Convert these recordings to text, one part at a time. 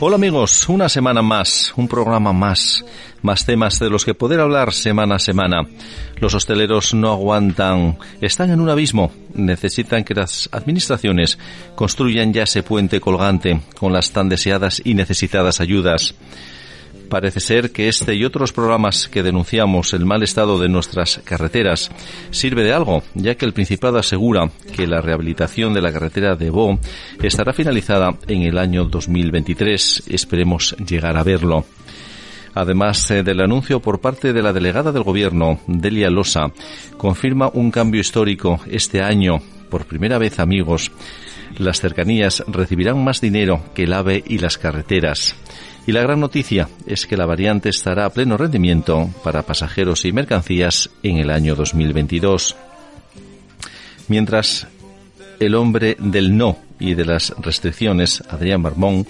Hola amigos, una semana más, un programa más, más temas de los que poder hablar semana a semana. Los hosteleros no aguantan, están en un abismo, necesitan que las administraciones construyan ya ese puente colgante con las tan deseadas y necesitadas ayudas. Parece ser que este y otros programas que denunciamos el mal estado de nuestras carreteras sirve de algo, ya que el Principado asegura que la rehabilitación de la carretera de Bo estará finalizada en el año 2023. Esperemos llegar a verlo. Además eh, del anuncio por parte de la delegada del Gobierno, Delia Losa, confirma un cambio histórico este año. Por primera vez, amigos, las cercanías recibirán más dinero que el AVE y las carreteras. Y la gran noticia es que la variante estará a pleno rendimiento para pasajeros y mercancías en el año 2022. Mientras el hombre del no y de las restricciones, Adrián Marmón,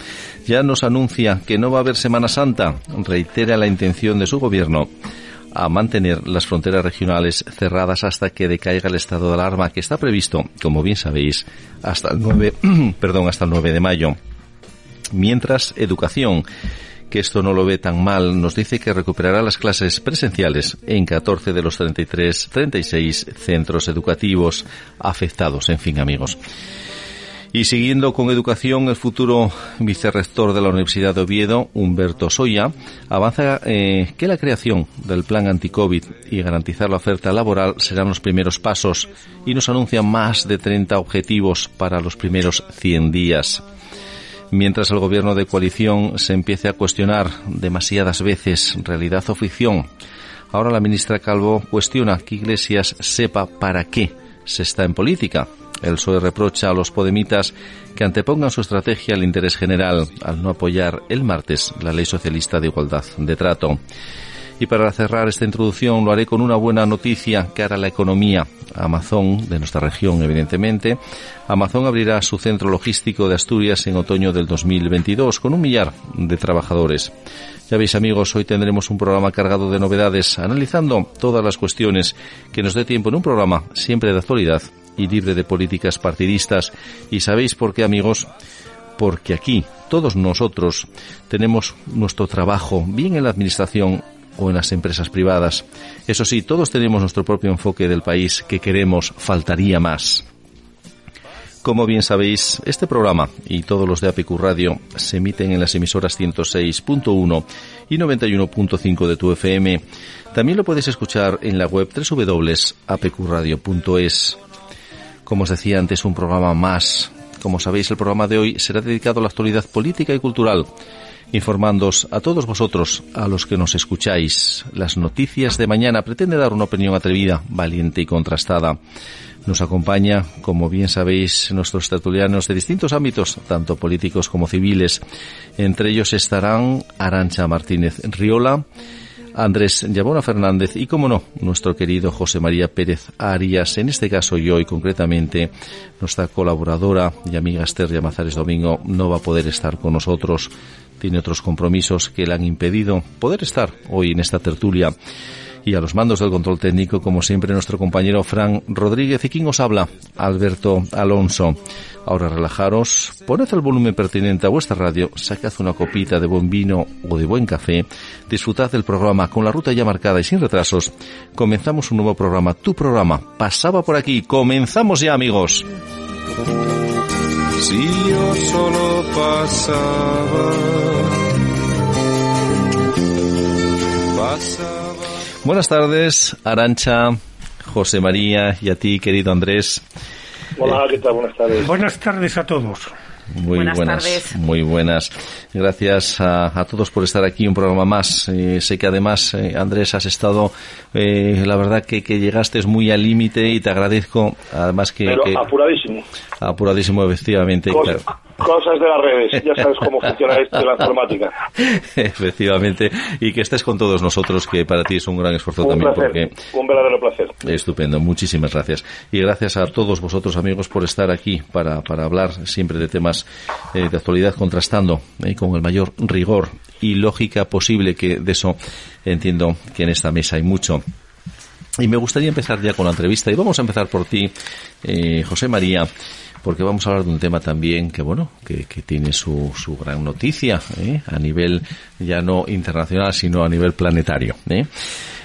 ya nos anuncia que no va a haber Semana Santa, reitera la intención de su gobierno a mantener las fronteras regionales cerradas hasta que decaiga el estado de alarma que está previsto, como bien sabéis, hasta el 9, perdón, hasta el 9 de mayo. Mientras, educación que esto no lo ve tan mal, nos dice que recuperará las clases presenciales en 14 de los 33, 36 centros educativos afectados. En fin, amigos. Y siguiendo con educación, el futuro vicerrector de la Universidad de Oviedo, Humberto Soya, avanza eh, que la creación del plan anti-COVID y garantizar la oferta laboral serán los primeros pasos y nos anuncia más de 30 objetivos para los primeros 100 días mientras el gobierno de coalición se empiece a cuestionar demasiadas veces realidad o ficción. Ahora la ministra Calvo cuestiona que Iglesias sepa para qué se está en política. El PSOE reprocha a los podemitas que antepongan su estrategia al interés general al no apoyar el martes la ley socialista de igualdad de trato. Y para cerrar esta introducción lo haré con una buena noticia que hará la economía. Amazon, de nuestra región evidentemente, Amazon abrirá su centro logístico de Asturias en otoño del 2022 con un millar de trabajadores. Ya veis amigos, hoy tendremos un programa cargado de novedades, analizando todas las cuestiones que nos dé tiempo en un programa siempre de actualidad y libre de políticas partidistas. ¿Y sabéis por qué amigos? Porque aquí todos nosotros tenemos nuestro trabajo bien en la administración o en las empresas privadas. Eso sí, todos tenemos nuestro propio enfoque del país que queremos, faltaría más. Como bien sabéis, este programa y todos los de APQ Radio se emiten en las emisoras 106.1 y 91.5 de tu FM. También lo puedes escuchar en la web www.apqradio.es. Como os decía antes, un programa más. Como sabéis, el programa de hoy será dedicado a la actualidad política y cultural informándoos a todos vosotros, a los que nos escucháis. Las noticias de mañana pretende dar una opinión atrevida, valiente y contrastada. Nos acompaña, como bien sabéis, nuestros tertulianos de distintos ámbitos, tanto políticos como civiles. Entre ellos estarán Arancha Martínez Riola, Andrés Yabona Fernández y, como no, nuestro querido José María Pérez Arias, en este caso y concretamente nuestra colaboradora y amiga Esther Llamazares Domingo no va a poder estar con nosotros tiene otros compromisos que le han impedido poder estar hoy en esta tertulia. Y a los mandos del control técnico, como siempre, nuestro compañero Fran Rodríguez. ¿Y quién os habla? Alberto Alonso. Ahora relajaros, poned el volumen pertinente a vuestra radio, sacad una copita de buen vino o de buen café, disfrutad del programa con la ruta ya marcada y sin retrasos. Comenzamos un nuevo programa, tu programa. Pasaba por aquí. Comenzamos ya, amigos si yo solo pasaba, Buenas tardes, Arancha, José María y a ti, querido Andrés. Hola, ¿qué tal? Buenas tardes. Buenas tardes a todos. Muy buenas, muy buenas. Gracias a, todos por estar aquí un programa más. Eh, sé que además, eh, Andrés, has estado, eh, la verdad que, que llegaste muy al límite y te agradezco, además que... Pero apuradísimo. Apuradísimo, efectivamente. Cosa, cosas de las redes. Ya sabes cómo funciona esto de la informática. Efectivamente. Y que estés con todos nosotros, que para ti es un gran esfuerzo Un también. placer, Porque un verdadero placer. Estupendo, muchísimas gracias. Y gracias a todos vosotros, amigos, por estar aquí para, para hablar siempre de temas eh, de actualidad, contrastando eh, con el mayor rigor y lógica posible, que de eso entiendo que en esta mesa hay mucho. Y me gustaría empezar ya con la entrevista. Y vamos a empezar por ti, eh, José María, porque vamos a hablar de un tema también que, bueno, que, que tiene su, su gran noticia ¿eh? a nivel ya no internacional, sino a nivel planetario. ¿eh?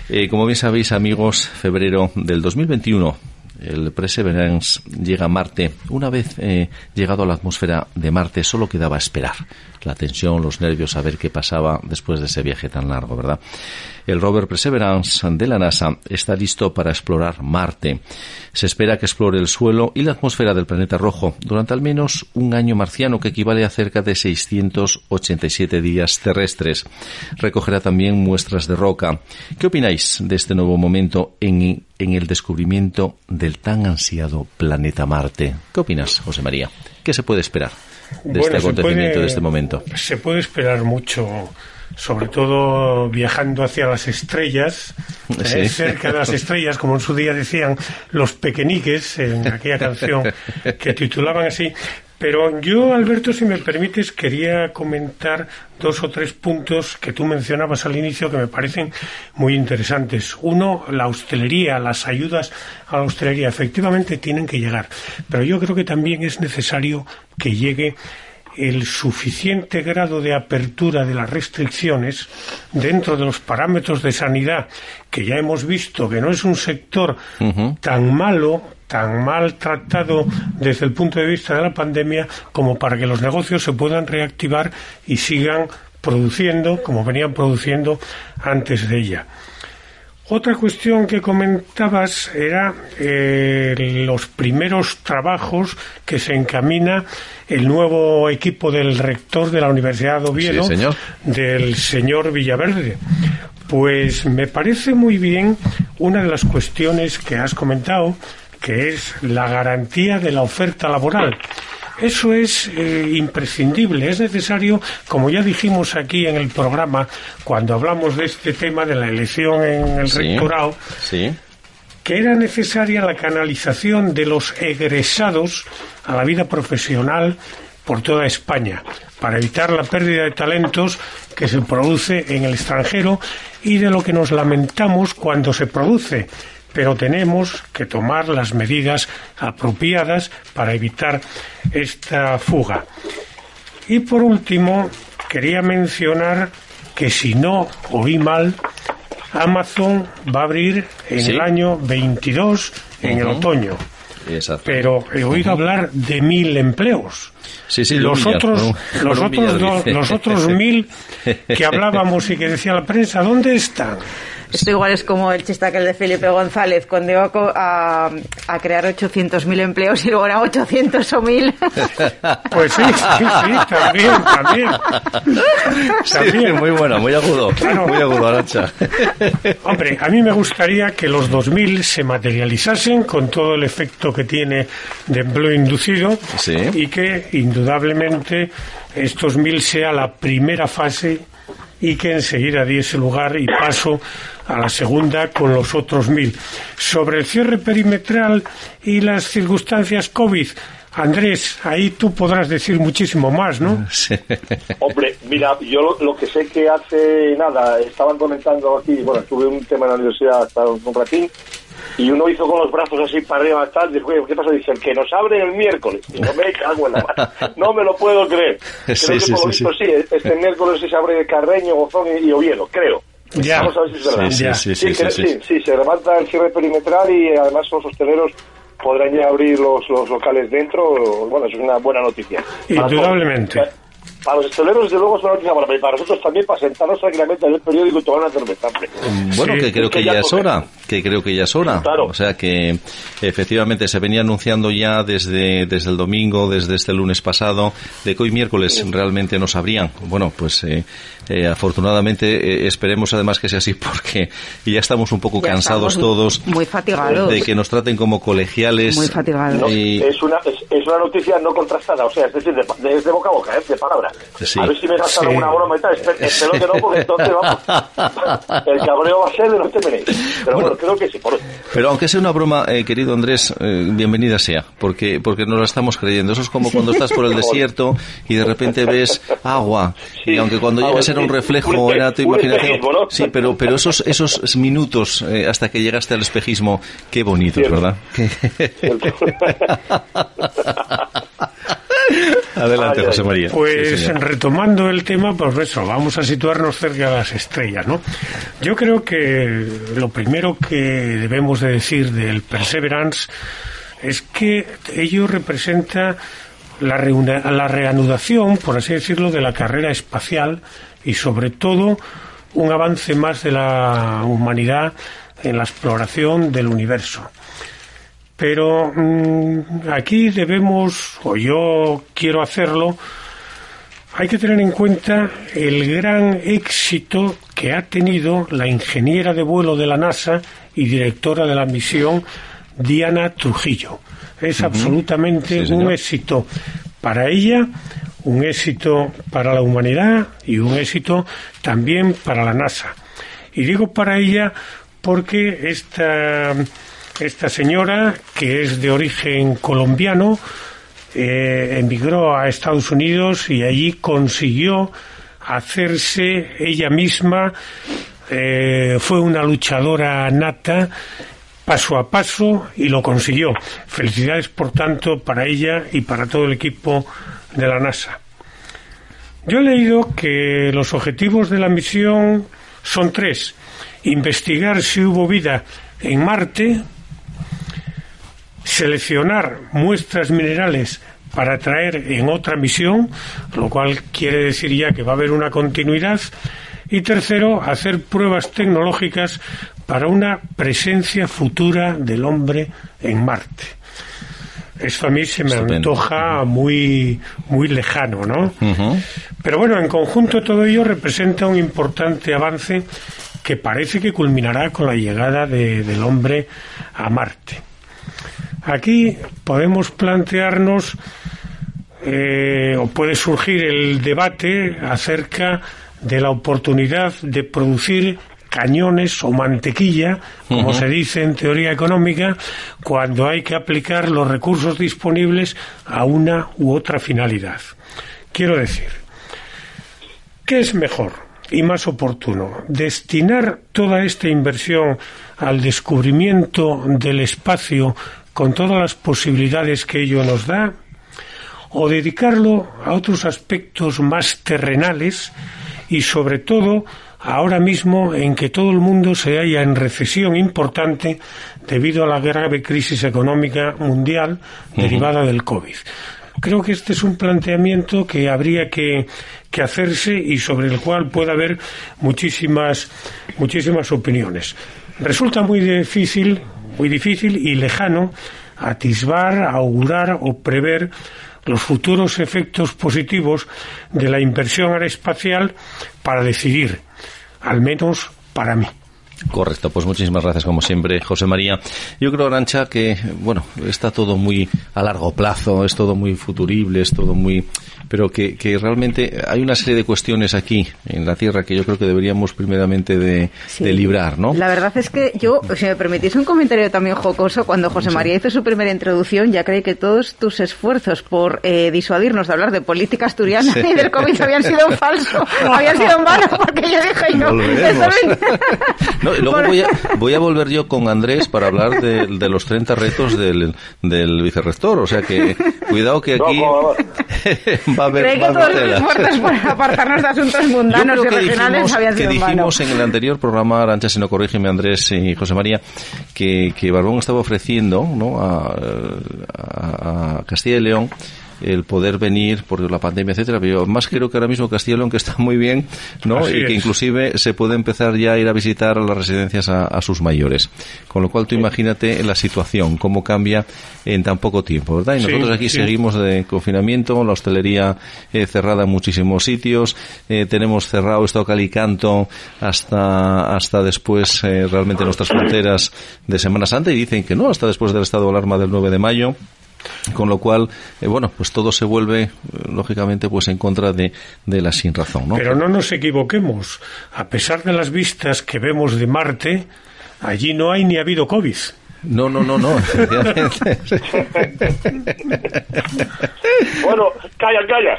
Eh, como bien sabéis, amigos, febrero del 2021, el Perseverance llega a Marte. Una vez eh, llegado a la atmósfera de Marte, solo quedaba esperar. La tensión, los nervios, saber qué pasaba después de ese viaje tan largo, ¿verdad? El rover Perseverance de la NASA está listo para explorar Marte. Se espera que explore el suelo y la atmósfera del planeta rojo durante al menos un año marciano que equivale a cerca de 687 días terrestres. Recogerá también muestras de roca. ¿Qué opináis de este nuevo momento en, en el descubrimiento del tan ansiado planeta Marte? ¿Qué opinas, José María? ¿Qué se puede esperar de este Bueno, acontecimiento, puede- de este momento? Se puede esperar mucho, sobre todo viajando hacia las estrellas, eh, cerca de las estrellas, como en su día decían los pequeñiques en aquella canción que titulaban así. Pero yo, Alberto, si me permites, quería comentar dos o tres puntos que tú mencionabas al inicio que me parecen muy interesantes. Uno, la hostelería, las ayudas a la hostelería, efectivamente tienen que llegar. Pero yo creo que también es necesario que llegue el suficiente grado de apertura de las restricciones dentro de los parámetros de sanidad que ya hemos visto que no es un sector tan malo, tan mal tratado desde el punto de vista de la pandemia como para que los negocios se puedan reactivar y sigan produciendo como venían produciendo antes de ella. Otra cuestión que comentabas era eh, los primeros trabajos que se encamina el nuevo equipo del rector de la Universidad de Oviedo, Sí, señor. del señor Villaverde. Pues me parece muy bien una de las cuestiones que has comentado, que es la garantía de la oferta laboral. Eso es eh, imprescindible, es necesario, como ya dijimos aquí en el programa, cuando hablamos de este tema de la elección en el Sí. rectorado, Sí. que era necesaria la canalización de los egresados a la vida profesional por toda España, para evitar la pérdida de talentos que se produce en el extranjero y de lo que nos lamentamos cuando se produce. Pero tenemos que tomar las medidas apropiadas para evitar esta fuga. Y por último, quería mencionar que si no oí mal, Amazon va a abrir en Sí. el año 22, en el otoño. Exacto. Pero he oído hablar de mil empleos. Sí, sí, otros, otros, los otros mil que hablábamos y que decía la prensa, ¿dónde están? Esto igual es como el chiste aquel de Felipe González, cuando iba a co- a, a crear 800.000 empleos y luego eran 800 o 1.000. Pues sí, sí, sí, también, también. Sí, También. muy bueno, muy agudo. Claro. Muy agudo, Arancha. Hombre, a mí me gustaría que los 2000 se materializasen con todo el efecto que tiene de empleo inducido Sí. y que indudablemente estos 1000 sea la primera fase y que enseguida diese lugar y paso a la segunda con los otros 1000. Sobre el cierre perimetral y las circunstancias COVID, Andrés, ahí tú podrás decir muchísimo más, ¿no? Sí. Hombre, mira, yo lo, lo que sé que hace nada, estaban comentando aquí, bueno, tuve un tema en la universidad hasta un ratín, y uno hizo con los brazos así para arriba tal, dijo, "Oye, ¿qué pasa? Dicen que nos abren el miércoles. Y no me cago en la mano. No me lo puedo creer. Creo Sí, que sí, por lo sí, visto sí, este miércoles sí se abre Carreño, Gozón y, y Oviedo, creo. Ya. Vamos a ver si es verdad. Sí, sí, sí, sí, sí, sí. sí, se levanta el cierre perimetral y además los hosteleros podrán ya abrir los, los locales dentro. Bueno, eso es una buena noticia. Para Indudablemente. todos. Para los hosteleros, desde luego, es una noticia buena, pero para nosotros también, para sentarnos tranquilamente en el periódico y tomar una cerveza. hombre. Bueno, Sí, que creo que que ya ya es hora, que creo que ya es hora. Claro. O sea que efectivamente se venía anunciando ya desde, desde el domingo, desde este lunes pasado, de que hoy miércoles realmente nos abrían. Bueno, pues eh, Eh, afortunadamente, eh, esperemos además que sea así porque ya estamos un poco Ya cansados todos muy fatigados. de que nos traten como colegiales. Muy fatigados. No, Y- es, una, es, es una noticia no contrastada, o sea, es decir, de, de, es de boca a boca, ¿eh? de palabra. Sí. A ver si me gastan Sí. alguna broma y tal, espero, espero que no, porque entonces vamos. El cabreo va a ser de no temeréis. Pero bueno, creo que sí. Por... Pero aunque sea una broma, eh, querido Andrés, eh, bienvenida sea, porque porque nos la estamos creyendo. Eso es como cuando estás por el desierto y de repente ves agua, y Sí, aunque cuando agua, llegas era un sí. reflejo, Un era tu un imaginación. espejismo, ¿no? Sí, pero pero esos esos minutos eh, hasta que llegaste al espejismo, qué bonitos, Cierto. ¿verdad? Adelante, Ay, ay. José María. Pues Sí, retomando el tema, pues eso, vamos a situarnos cerca de las estrellas, ¿no? Yo creo que lo primero que debemos de decir del Perseverance es que ello representa la, reanudación, por así decirlo, de la carrera espacial y sobre todo un avance más de la humanidad en la exploración del universo. Pero mm, aquí debemos, o yo quiero hacerlo, hay que tener en cuenta el gran éxito que ha tenido la ingeniera de vuelo de la NASA y directora de la misión, Diana Trujillo. Es absolutamente Sí, un éxito para ella, un éxito para la humanidad y un éxito también para la NASA. Y digo para ella porque esta, esta señora, que es de origen colombiano, eh, emigró a Estados Unidos y allí consiguió hacerse ella misma, eh, fue una luchadora nata, paso a paso y lo consiguió. Felicidades, por tanto, para ella y para todo el equipo de la NASA. Yo he leído que los objetivos de la misión son tres. Investigar si hubo vida en Marte, seleccionar muestras minerales para traer en otra misión, lo cual quiere decir ya que va a haber una continuidad. Y tercero, hacer pruebas tecnológicas para una presencia futura del hombre en Marte. Esto a mí se me Estupendo. antoja muy, muy lejano, ¿no? Pero bueno, en conjunto todo ello representa un importante avance que parece que culminará con la llegada de- del hombre a Marte. Aquí podemos plantearnos eh, o puede surgir el debate acerca de la oportunidad de producir cañones o mantequilla, como se dice en teoría económica, cuando hay que aplicar los recursos disponibles a una u otra finalidad. Quiero decir, ¿Qué es mejor y más oportuno? ¿Destinar toda esta inversión al descubrimiento del espacio con todas las posibilidades que ello nos da? ¿O dedicarlo a otros aspectos más terrenales y sobre todo ahora mismo en que todo el mundo se halla en recesión importante debido a la grave crisis económica mundial derivada del COVID? Creo que este es un planteamiento que habría que, que hacerse y sobre el cual puede haber muchísimas, muchísimas opiniones. Resulta muy difícil, muy difícil y lejano atisbar, augurar o prever los futuros efectos positivos de la inversión aeroespacial para decidir, al menos para mí. Correcto, pues muchísimas gracias como siempre, José María. Yo creo, Arancha, que, bueno, está todo muy a largo plazo, es todo muy futurible, es todo muy... pero que, que realmente hay una serie de cuestiones aquí, en la Tierra, que yo creo que deberíamos primeramente de, Sí. de librar, ¿no? La verdad es que yo, si me permitís un comentario también jocoso, cuando José María hizo su primera introducción, ya creí que todos tus esfuerzos por eh, disuadirnos de hablar de política asturiana Sí. y del COVID habían sido en falso, habían sido en vano, porque yo dije No, y luego Por- voy a, voy a volver yo con Andrés para hablar de, de los 30 retos del, del vicerrector. O sea que, cuidado que No, aquí no, va a haber, que todos los esfuerzos por apartarnos de asuntos mundanos y que regionales dijimos, habían que sido en vano. dijimos en el anterior programa, Arancha, si no corrígeme Andrés y José María, que, que Barbón estaba ofreciendo ¿no? a, a- a Castilla y León el poder venir por la pandemia, etcétera. Pero más creo que ahora mismo Castilla y León que está muy bien, ¿no? y que inclusive se puede empezar ya a ir a visitar las residencias a, sus mayores. Con lo cual tú imagínate la situación, cómo cambia en tan poco tiempo, ¿verdad? Y nosotros aquí seguimos de confinamiento, la hostelería eh, cerrada en muchísimos sitios, eh, tenemos cerrado esto Calicanto hasta hasta después eh, realmente nuestras fronteras de Semana Santa y dicen que no, hasta después del estado de alarma del 9 de mayo. Con lo cual, eh, bueno, pues todo se vuelve, eh, lógicamente, pues en contra de, de la sin razón, ¿no? Pero no nos equivoquemos. A pesar de las vistas que vemos de Marte, allí no hay ni ha habido COVID. No, no, no, no. bueno, calla, calla.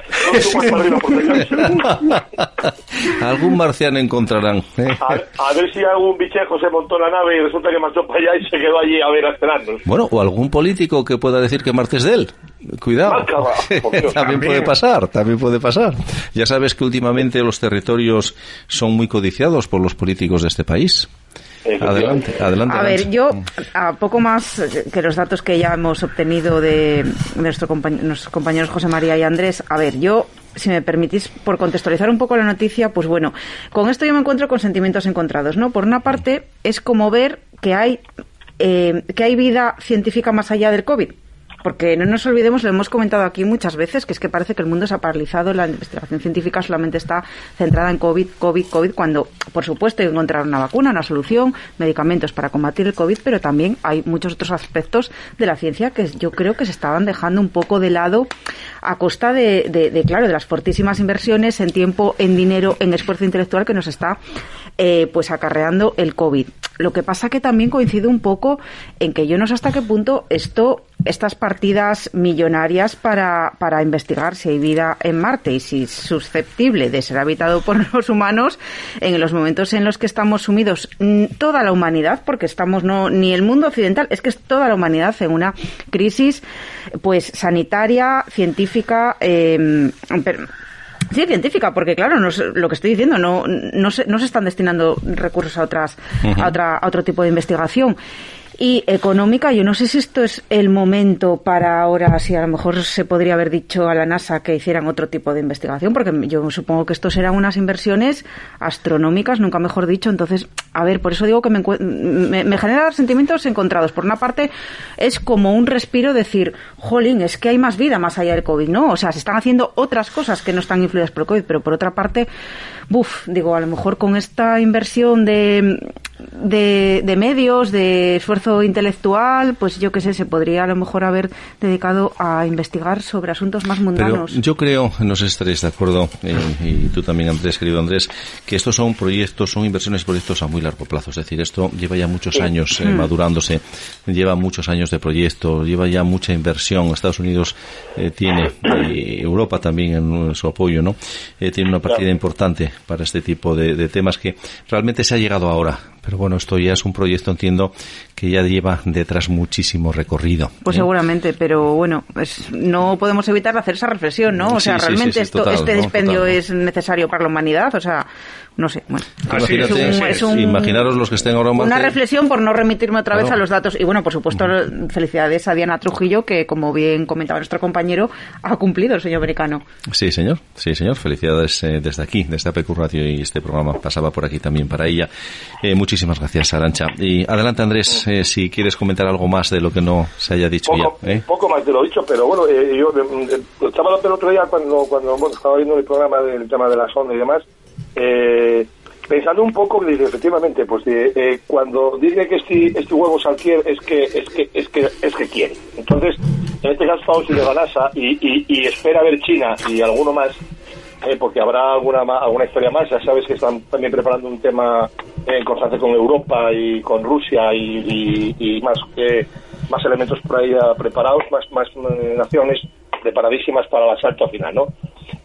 algún marciano encontrarán. ¿eh? A, ver si algún bichejo se montó en la nave y resulta que marchó para allá y se quedó allí a ver a esperarnos. Bueno, o algún político que pueda decir que Marte es de él. Cuidado. también puede pasar, también puede pasar. Ya sabes que últimamente los territorios son muy codiciados por los políticos de este país. Adelante, adelante. A ver, yo, a poco más que los datos que ya hemos obtenido de, nuestro nuestros compañeros José María y Andrés, a ver, yo, si me permitís, por contextualizar un poco la noticia, pues bueno, con esto yo me encuentro con sentimientos encontrados, ¿no? Por una parte, es como ver que hay, eh, que hay vida científica más allá del COVID porque no nos olvidemos, lo hemos comentado aquí muchas veces, que es que parece que el mundo se ha paralizado, la investigación científica solamente está centrada en COVID, COVID, COVID, cuando, por supuesto, hay que encontrar una vacuna, una solución, medicamentos para combatir el COVID, pero también hay muchos otros aspectos de la ciencia que yo creo que se estaban dejando un poco de lado a costa de, de, claro, de las fortísimas inversiones en tiempo, en dinero, en esfuerzo intelectual que nos está eh, pues acarreando el COVID. Lo que pasa que también coincide un poco en que yo no sé hasta qué punto esto, estas partidas millonarias para, para investigar si hay vida en Marte y si es susceptible de ser habitado por los humanos en los momentos en los que estamos sumidos toda la humanidad, porque estamos no ni el mundo occidental, es que es toda la humanidad en una crisis pues sanitaria, científica, eh, Sí, científica, porque claro, no, lo que estoy diciendo, no, no, se, no se están destinando recursos a, otras, a, otra, a otro tipo de investigación y económica. Yo no sé si esto es el momento para ahora, si a lo mejor se podría haber dicho a la NASA que hicieran otro tipo de investigación, porque yo supongo que esto serán unas inversiones astronómicas, nunca mejor dicho. Entonces, a ver, por eso digo que me, me, genera sentimientos encontrados. Por una parte, es como un respiro decir, jolín, es que hay más vida más allá del COVID, ¿no? O sea, se están haciendo otras cosas que no están influidas por el COVID, pero por otra parte, buf, digo, a lo mejor con esta inversión de, de, medios, de esfuerzo intelectual, pues yo qué sé, se podría a lo mejor haber dedicado a investigar sobre asuntos más mundanos. Pero yo creo, no sé si estaréis de acuerdo, eh, y tú también, Andrés, querido Andrés, que estos son proyectos, son inversiones proyectos a muy largo plazo. Es decir, esto lleva ya muchos años eh, mm. madurándose, lleva muchos años de proyecto, lleva ya mucha inversión. Estados Unidos eh, tiene, y Europa también en su apoyo, ¿no? tiene una partida importante para este tipo de, temas que realmente se ha llegado ahora. Pero bueno, esto ya es un proyecto, entiendo, que ya lleva detrás muchísimo recorrido. Pues ¿eh? seguramente, pero bueno, no podemos evitar hacer esa reflexión, ¿no? O sea, realmente esto, este dispendio es necesario para la humanidad, o sea, no sé. Bueno, es imaginaros los que estén ahora Una reflexión por no remitirme otra vez a los datos. Y bueno, por supuesto, felicidades a Diana Trujillo, que como bien comentaba nuestro compañero, ha cumplido el sueño americano. Sí, señor. Sí, señor. Felicidades eh, desde aquí, desde APQ Radio y este programa pasaba por aquí también para ella. Eh, muchísimas gracias, Arancha. Y adelante, Andrés, eh, si quieres comentar algo más de lo que no se haya dicho poco, ya. Poco más de lo dicho, pero bueno, yo estaba hablando el otro día cuando, cuando estaba viendo el programa del tema de la sonda y demás eh, pensando un poco, dice, efectivamente, pues eh, cuando dice que este, este huevo salquier es que es que es que es que quiere. Entonces, en este caso estamos de la NASA y, y, espera ver China y alguno más, eh, porque habrá alguna alguna historia más. Ya sabes que están también preparando un tema en constante con Europa y con Rusia y, más más elementos por ahí preparados, más más naciones preparadísimas para el asalto final, ¿no?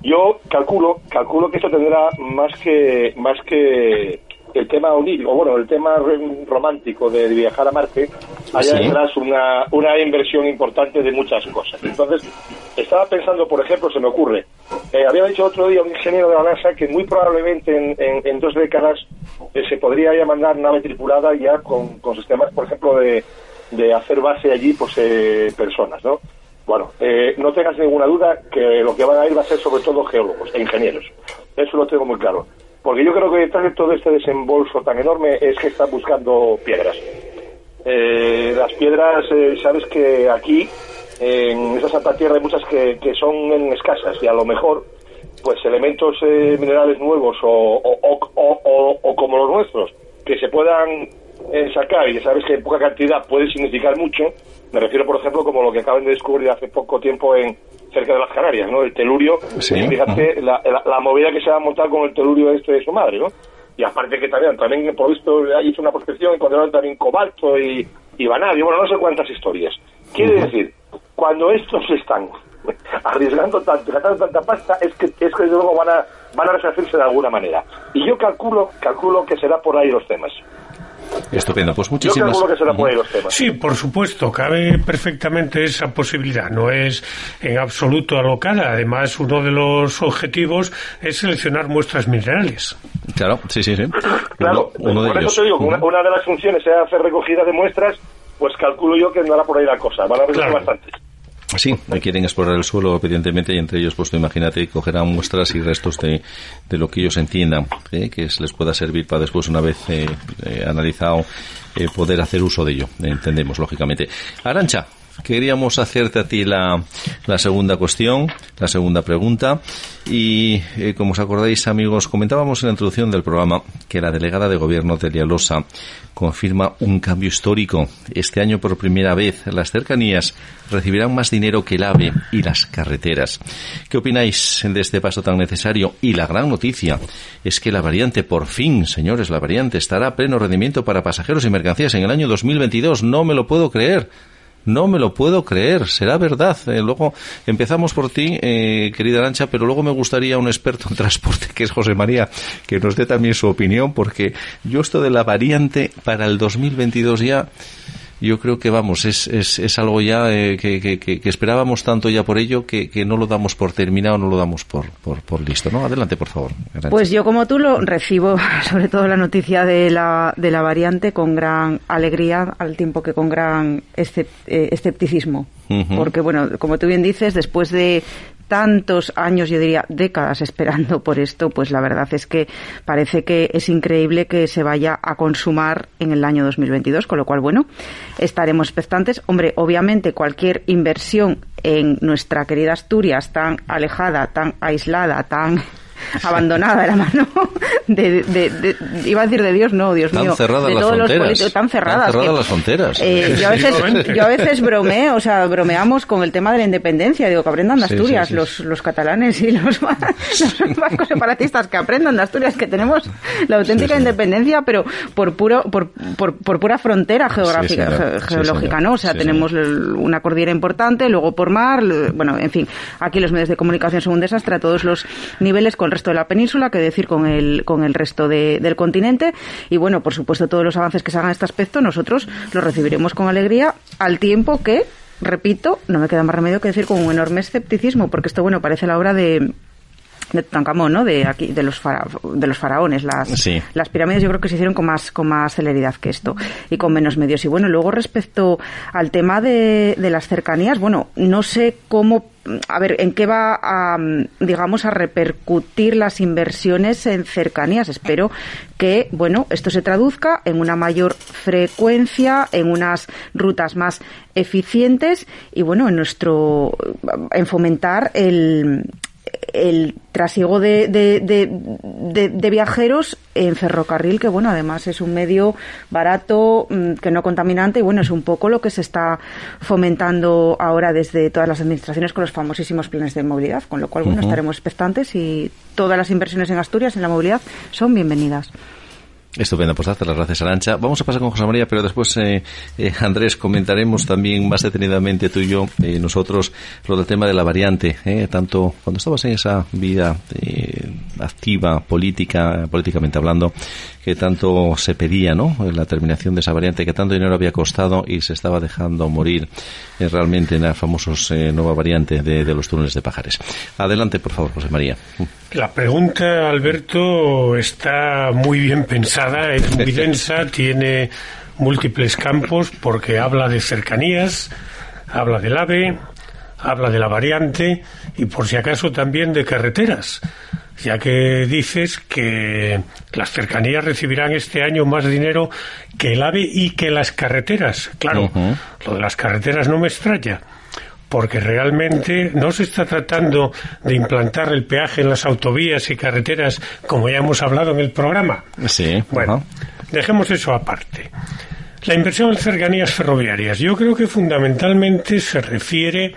Yo calculo, calculo que esto tendrá más que, más que el tema onírico, bueno, el tema romántico de viajar a Marte, allá detrás una, una inversión importante de muchas cosas. Entonces, estaba pensando, por ejemplo, se me ocurre, eh, había dicho otro día un ingeniero de la NASA que muy probablemente en, en, dos décadas eh, se podría ya mandar nave tripulada ya con, con sistemas, por ejemplo, de, de hacer base allí pues eh, personas, ¿no? Bueno, eh, no tengas ninguna duda que lo que van a ir va a ser sobre todo geólogos e ingenieros. Eso lo tengo muy claro. Porque yo creo que detrás de todo este desembolso tan enorme es que están buscando piedras. Eh, las piedras, eh, sabes que aquí, en esa Santa Tierra, hay muchas que, que son escasas y a lo mejor, pues elementos eh, minerales nuevos o, o, o, o, como los nuestros, que se puedan eh, sacar y ya sabes que en poca cantidad puede significar mucho. Me refiero, por ejemplo, como lo que acaban de descubrir hace poco tiempo en cerca de las Canarias, ¿no? El telurio, Sí. fíjate la, la, la movida que se va a montar con el telurio este de su madre, ¿no? Y aparte que también, también por visto, hizo una prospección, encontraron también cobalto y, y vanadio, bueno, no sé cuántas historias. Quiere decir, cuando estos están arriesgando tanto, gastando tanta pasta, es que, es que desde luego van a, van a resarcirse de alguna manera. Y yo calculo, calculo que será por ahí los temas. Estupendo, pues Yo muchísimas calculo que será por ahí los temas. Sí, por supuesto, cabe perfectamente esa posibilidad. No es en absoluto alocada. Además, uno de los objetivos es seleccionar muestras minerales. Claro, sí, sí, sí. Claro, Uno, uno de por ellos. eso te digo, una, una de las funciones sea hacer recogida de muestras, pues calculo yo que andará por ahí la cosa. Van a haber Claro. bastantes. Sí, quieren explorar el suelo, evidentemente, y entre ellos, pues imagínate, cogerán muestras y restos de, de lo que ellos entiendan, ¿eh? que les pueda servir para después, una vez eh, eh, analizado, eh, poder hacer uso de ello. Entendemos, lógicamente. Arancha, queríamos hacerte a ti la, segunda cuestión, la segunda pregunta, y eh, como os acordáis, amigos, comentábamos en la introducción del programa que la delegada de gobierno, Delia Losa, confirma un cambio histórico. Este año, por primera vez, las cercanías recibirán más dinero que el AVE y las carreteras. ¿Qué opináis de este paso tan necesario? Y la gran noticia es que la variante, por fin, señores, la variante estará a pleno rendimiento para pasajeros y mercancías en el año 2022. No me lo puedo creer. No me lo puedo creer, será verdad. Eh, luego empezamos por ti, eh, querida Arancha, pero luego me gustaría un experto en transporte, que es José María, que nos dé también su opinión, porque yo esto de la variante para el 2022 ya, yo creo que vamos, es, es, es algo ya eh, que, que, esperábamos tanto ya por ello que, que no lo damos por terminado, no lo damos por, por, por listo. ¿no? Adelante, por favor. Pues yo como tú lo recibo, sobre todo la noticia de la, de la variante, con gran alegría, al tiempo que con gran eh, escepticismo. Porque, bueno, como tú bien dices, después de tantos años, yo diría décadas esperando por esto, pues la verdad es que parece que es increíble que se vaya a consumar en el año 2022, con lo cual, bueno, estaremos expectantes. Hombre, obviamente cualquier inversión en nuestra querida Asturias, tan alejada, tan aislada, tan abandonada de la mano de, de- de- iba a decir de Dios no Dios Tan mío cerradas de las todos los fronteras. políticos tan Tan cerradas que- las fronteras. eh, yo a veces yo a veces bromeo o sea bromeamos con el tema de la independencia digo que aprendan de Asturias sí, sí. los los catalanes y los, los vascos separatistas que aprendan de Asturias que tenemos la auténtica Sí, sí. independencia pero por puro por, por, por pura frontera geográfica ge- geológica no o sea Sí, tenemos una cordillera importante luego por mar bueno en fin aquí los medios de comunicación son un desastre a todos los niveles con el resto de la península que decir con el con el resto de- del continente y bueno por supuesto todos los avances que se hagan en este aspecto nosotros los recibiremos con alegría al tiempo que repito no me queda más remedio que decir con un enorme escepticismo porque esto bueno parece la obra de de Tutankamón, ¿no? De aquí, de los fara- de los faraones, las, Sí. las pirámides yo creo que se hicieron con más con más celeridad que esto y con menos medios. Y bueno, luego respecto al tema de, de las cercanías, bueno, no sé cómo, a ver, en qué va a, mm, digamos, a repercutir las inversiones en cercanías. Espero que, bueno, esto se traduzca en una mayor frecuencia, en unas rutas más eficientes y bueno, en nuestro, en fomentar el el trasiego de, de, de, de- de viajeros en ferrocarril, que bueno, además es un medio barato, mm, que no contaminante, y bueno, es un poco lo que se está fomentando ahora desde todas las administraciones con los famosísimos planes de movilidad, con lo cual, bueno, estaremos expectantes y todas las inversiones en Asturias en la movilidad son bienvenidas. Estupendo, pues darte las gracias, Arancha. Vamos a pasar con José María, pero después, eh, eh, Andrés, comentaremos también más detenidamente tú y yo, eh, nosotros, lo del tema de la variante. eh, tanto cuando estabas en esa vida eh, activa, política, políticamente hablando, que tanto se pedía, ¿no? La terminación de esa variante, que tanto dinero había costado y se estaba dejando morir eh, realmente en la famosa nueva variante de, de los túneles de Pajares. Adelante, por favor, José María. La pregunta, Alberto, está muy bien pensada, es muy densa, tiene múltiples campos porque habla de cercanías, habla del AVE, habla de la variante y por si acaso también de carreteras, ya que dices que las cercanías recibirán este año más dinero que el AVE y que las carreteras. Claro, lo de las carreteras no me extraña porque realmente no se está tratando de implantar el peaje en las autovías y carreteras como ya hemos hablado en el programa. Sí. Bueno, dejemos eso aparte. La inversión en cercanías ferroviarias. Yo creo que fundamentalmente se refiere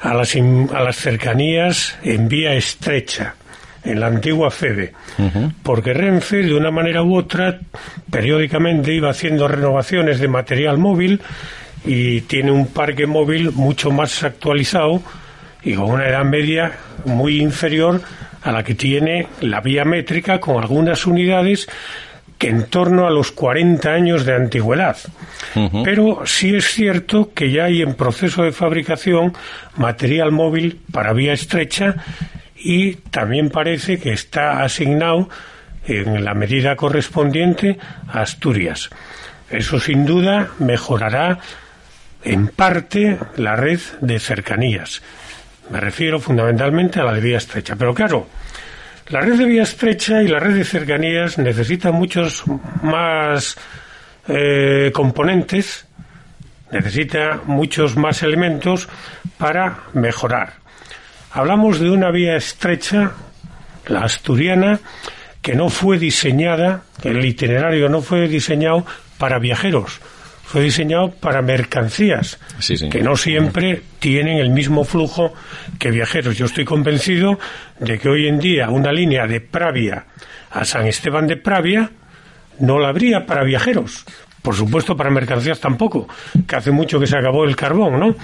a las, a las cercanías en vía estrecha, en la antigua FEBE, porque Renfe, de una manera u otra, periódicamente iba haciendo renovaciones de material móvil y tiene un parque móvil mucho más actualizado y con una edad media muy inferior a la que tiene la vía métrica con algunas unidades que en torno a los 40 años de antigüedad. Pero sí es cierto que ya hay en proceso de fabricación material móvil para vía estrecha y también parece que está asignado en la medida correspondiente a Asturias. Eso sin duda mejorará en parte la red de cercanías. Me refiero fundamentalmente a la de vía estrecha. Pero claro, la red de vía estrecha y la red de cercanías necesitan muchos más eh, componentes, necesita muchos más elementos para mejorar. Hablamos de una vía estrecha, la asturiana, que no fue diseñada, el itinerario no fue diseñado para viajeros, fue diseñado para mercancías, que no siempre tienen el mismo flujo que viajeros. Yo estoy convencido de que hoy en día una línea de Pravia a San Esteban de Pravia no la habría para viajeros. Por supuesto, para mercancías tampoco, que hace mucho que se acabó el carbón, ¿no?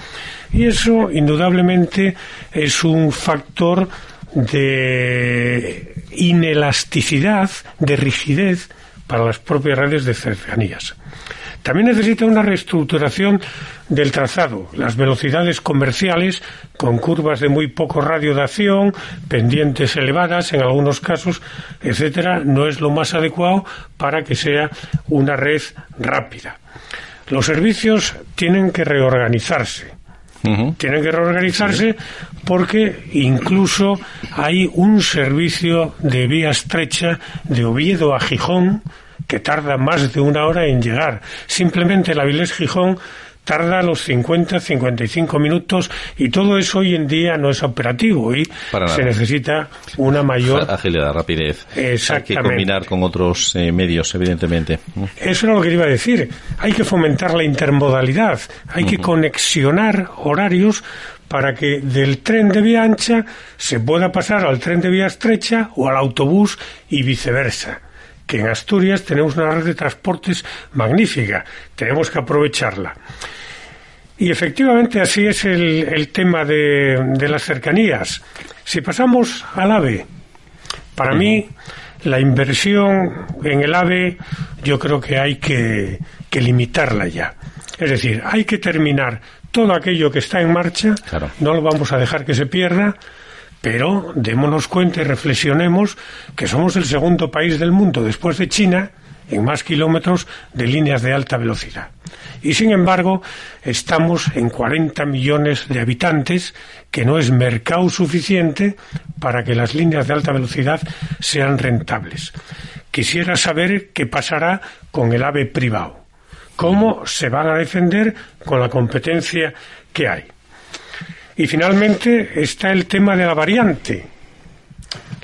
Y eso, indudablemente, es un factor de inelasticidad, de rigidez para las propias redes de cercanías. También necesita una reestructuración del trazado, las velocidades comerciales con curvas de muy poco radio de acción, pendientes elevadas en algunos casos, etcétera, no es lo más adecuado para que sea una red rápida. Los servicios tienen que reorganizarse. Tienen que reorganizarse porque incluso hay un servicio de vía estrecha de Oviedo a Gijón que tarda más de una hora en llegar. Simplemente la Avilés Gijón tarda los 50, 55 minutos y todo eso hoy en día no es operativo y se necesita una mayor agilidad, rapidez. Exactamente. Hay que combinar con otros eh, medios, evidentemente. Eso era lo que iba a decir. Hay que fomentar la intermodalidad, hay que conexionar horarios para que del tren de vía ancha se pueda pasar al tren de vía estrecha o al autobús y viceversa que en Asturias tenemos una red de transportes magnífica, tenemos que aprovecharla. Y efectivamente así es el, tema de, las cercanías. Si pasamos al AVE, para mí la inversión en el AVE yo creo que hay que, que limitarla ya. Es decir, hay que terminar todo aquello que está en marcha, no lo vamos a dejar que se pierda, pero démonos cuenta y reflexionemos que somos el segundo país del mundo después de China en más kilómetros de líneas de alta velocidad. Y sin embargo, estamos en 40 millones de habitantes, que no es mercado suficiente para que las líneas de alta velocidad sean rentables. Quisiera saber qué pasará con el AVE privado. ¿Cómo se van a defender con la competencia que hay? Y finalmente está el tema de la variante.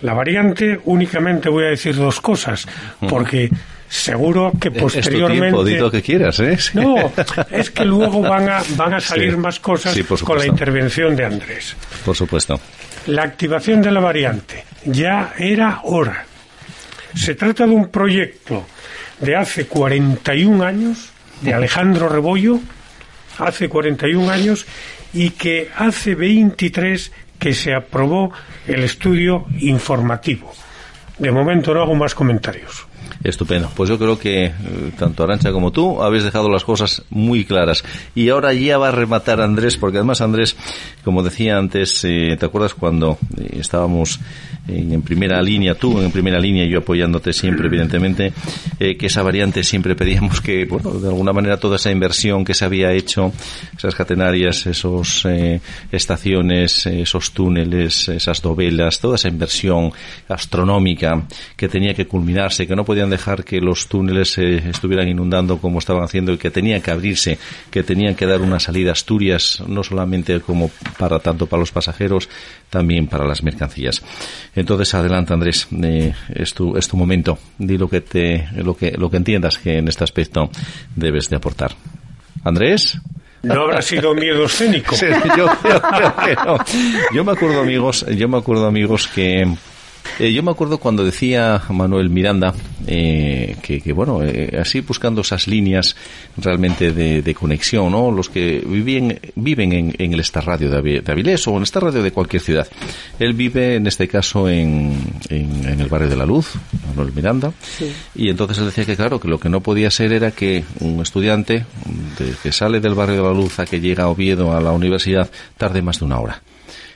La variante únicamente voy a decir dos cosas, porque seguro que posteriormente... Es que quieras, ¿eh? No, es que luego van a, van a salir más cosas con la intervención de Andrés. Por supuesto. La activación de la variante ya era hora. Se trata de un proyecto de hace 41 años, de Alejandro Rebollo, hace 41 años, y que hace 23 que se aprobó el estudio informativo. De momento no hago más comentarios. Estupendo. Pues yo creo que eh, tanto Arancha como tú habéis dejado las cosas muy claras. Y ahora ya va a rematar Andrés, porque además Andrés, como decía antes, eh, ¿te acuerdas cuando eh, estábamos en, primera línea, tú en primera línea yo apoyándote siempre, evidentemente, que esa variante siempre pedíamos que, bueno, de alguna manera toda esa inversión que se había hecho, esas catenarias, esos estaciones, esos túneles, esas dovelas, toda esa inversión astronómica que tenía que culminarse, que no podían dejar que los túneles se estuvieran inundando como estaban haciendo y que tenían que abrirse, que tenían que dar una salida a Asturias, no solamente como para tanto para los pasajeros, también para las mercancías. Entonces, adelante Andrés, eh, es, tu, es tu momento. Di lo que, te, lo, que, lo que entiendas que en este aspecto debes de aportar. Andrés. No habrá sido miedo escénico. yo, yo me acuerdo, amigos, yo me acuerdo, amigos, que eh, yo me acuerdo cuando decía Manuel Miranda eh, que, bueno, eh, así buscando esas líneas realmente de, conexión, ¿no? Los que viven, viven en, en el Estarradio de, Avilés o en esta radio de cualquier ciudad. Él vive, en este caso, en, en, el barrio de la Luz, Manuel Miranda, y entonces él decía que, claro, que lo que no podía ser era que un estudiante que sale del barrio de la Luz a que llega a Oviedo a la universidad tarde más de una hora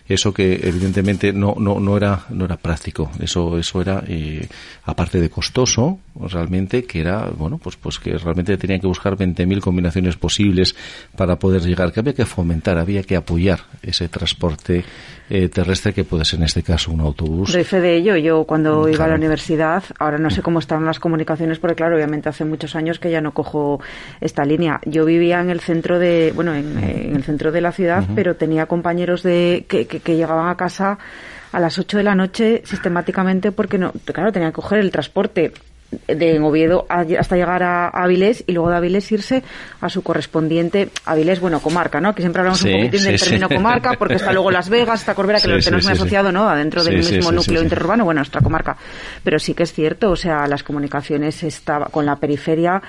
eso que evidentemente no, no, no, era, no era práctico. Eso, eso era, eh, aparte de costoso, realmente, que era, bueno, pues, pues que realmente tenían que buscar 20.000 combinaciones posibles para poder llegar, que había que fomentar, había que apoyar ese transporte eh, terrestre que puede ser en este caso un autobús. Doy fe de ello. Yo cuando iba a la universidad, ahora no sé cómo están las comunicaciones, porque claro, obviamente hace muchos años que ya no cojo esta línea. Yo vivía en el centro de, bueno, en, el centro de la ciudad, pero tenía compañeros de que, que, llegaban a casa a las 8 de la noche sistemáticamente porque no, claro, tenían que coger el transporte de Oviedo hasta llegar a Avilés y luego de Avilés irse a su correspondiente Avilés, bueno, comarca, ¿no? Que siempre hablamos un poquitín del término comarca porque está luego Las Vegas, está Corbera, que lo tenemos muy asociado, ¿no? Adentro del mismo núcleo interurbano, bueno, nuestra comarca. Pero sí que es cierto, o sea, las comunicaciones estaba con la periferia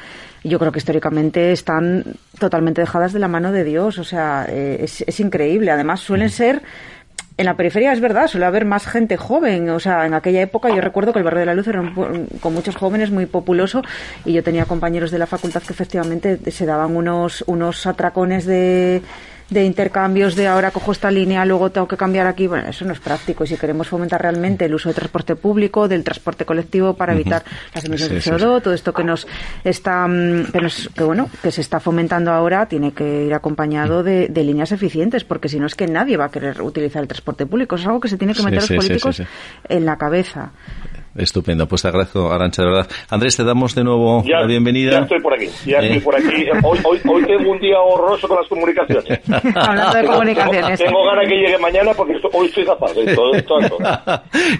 yo creo que históricamente están totalmente dejadas de la mano de Dios, o sea, eh, es, es increíble. Además, suelen ser en la periferia es verdad, suele haber más gente joven. O sea, en aquella época yo recuerdo que el barrio de la Luz era con muchos jóvenes muy populoso y yo tenía compañeros de la facultad que efectivamente se daban unos, unos atracones de de intercambios de ahora cojo esta línea, luego tengo que cambiar aquí. Bueno, eso no es práctico. Y si queremos fomentar realmente el uso del transporte público, del transporte colectivo para evitar las emisiones de CO2, todo esto que nos está, mm, que, nos, que bueno, que se está fomentando ahora, tiene que ir acompañado de, de, líneas eficientes, porque si no es que nadie va a querer utilizar el transporte público. Es algo que se tiene que meter los políticos en la cabeza. Estupendo, pues te agradezco, Arancha, de verdad. Andrés, te damos de nuevo la bienvenida. Ya estoy por aquí, ya estoy eh. por aquí. Hoy, hoy, hoy, tengo un día horroroso con las comunicaciones. Hablando de comunicaciones. Tengo, ganas que llegue mañana porque hoy estoy capaz de todo, todo.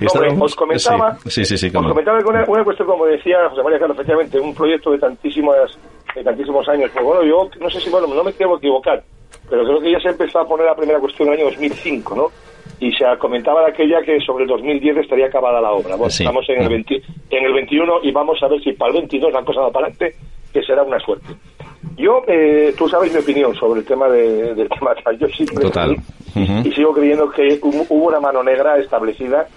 No, os comentaba, sí, sí, sí, os comentaba una, una, cuestión, como decía José María Carlos, efectivamente, un proyecto de tantísimas de tantísimos años. Pues bueno, yo no sé si, bueno, no me quiero equivocar, pero creo que ya se empezó a poner la primera cuestión en el año 2005, ¿no? Y se comentaba de aquella que sobre el 2010 estaría acabada la obra. Bueno, estamos en el, 20, en el 21 y vamos a ver si para el 22 la cosa va para adelante, que será una suerte. Yo, eh, tú sabes mi opinión sobre el tema de, del tema yo siempre Total. y, sigo creyendo que hubo una mano negra establecida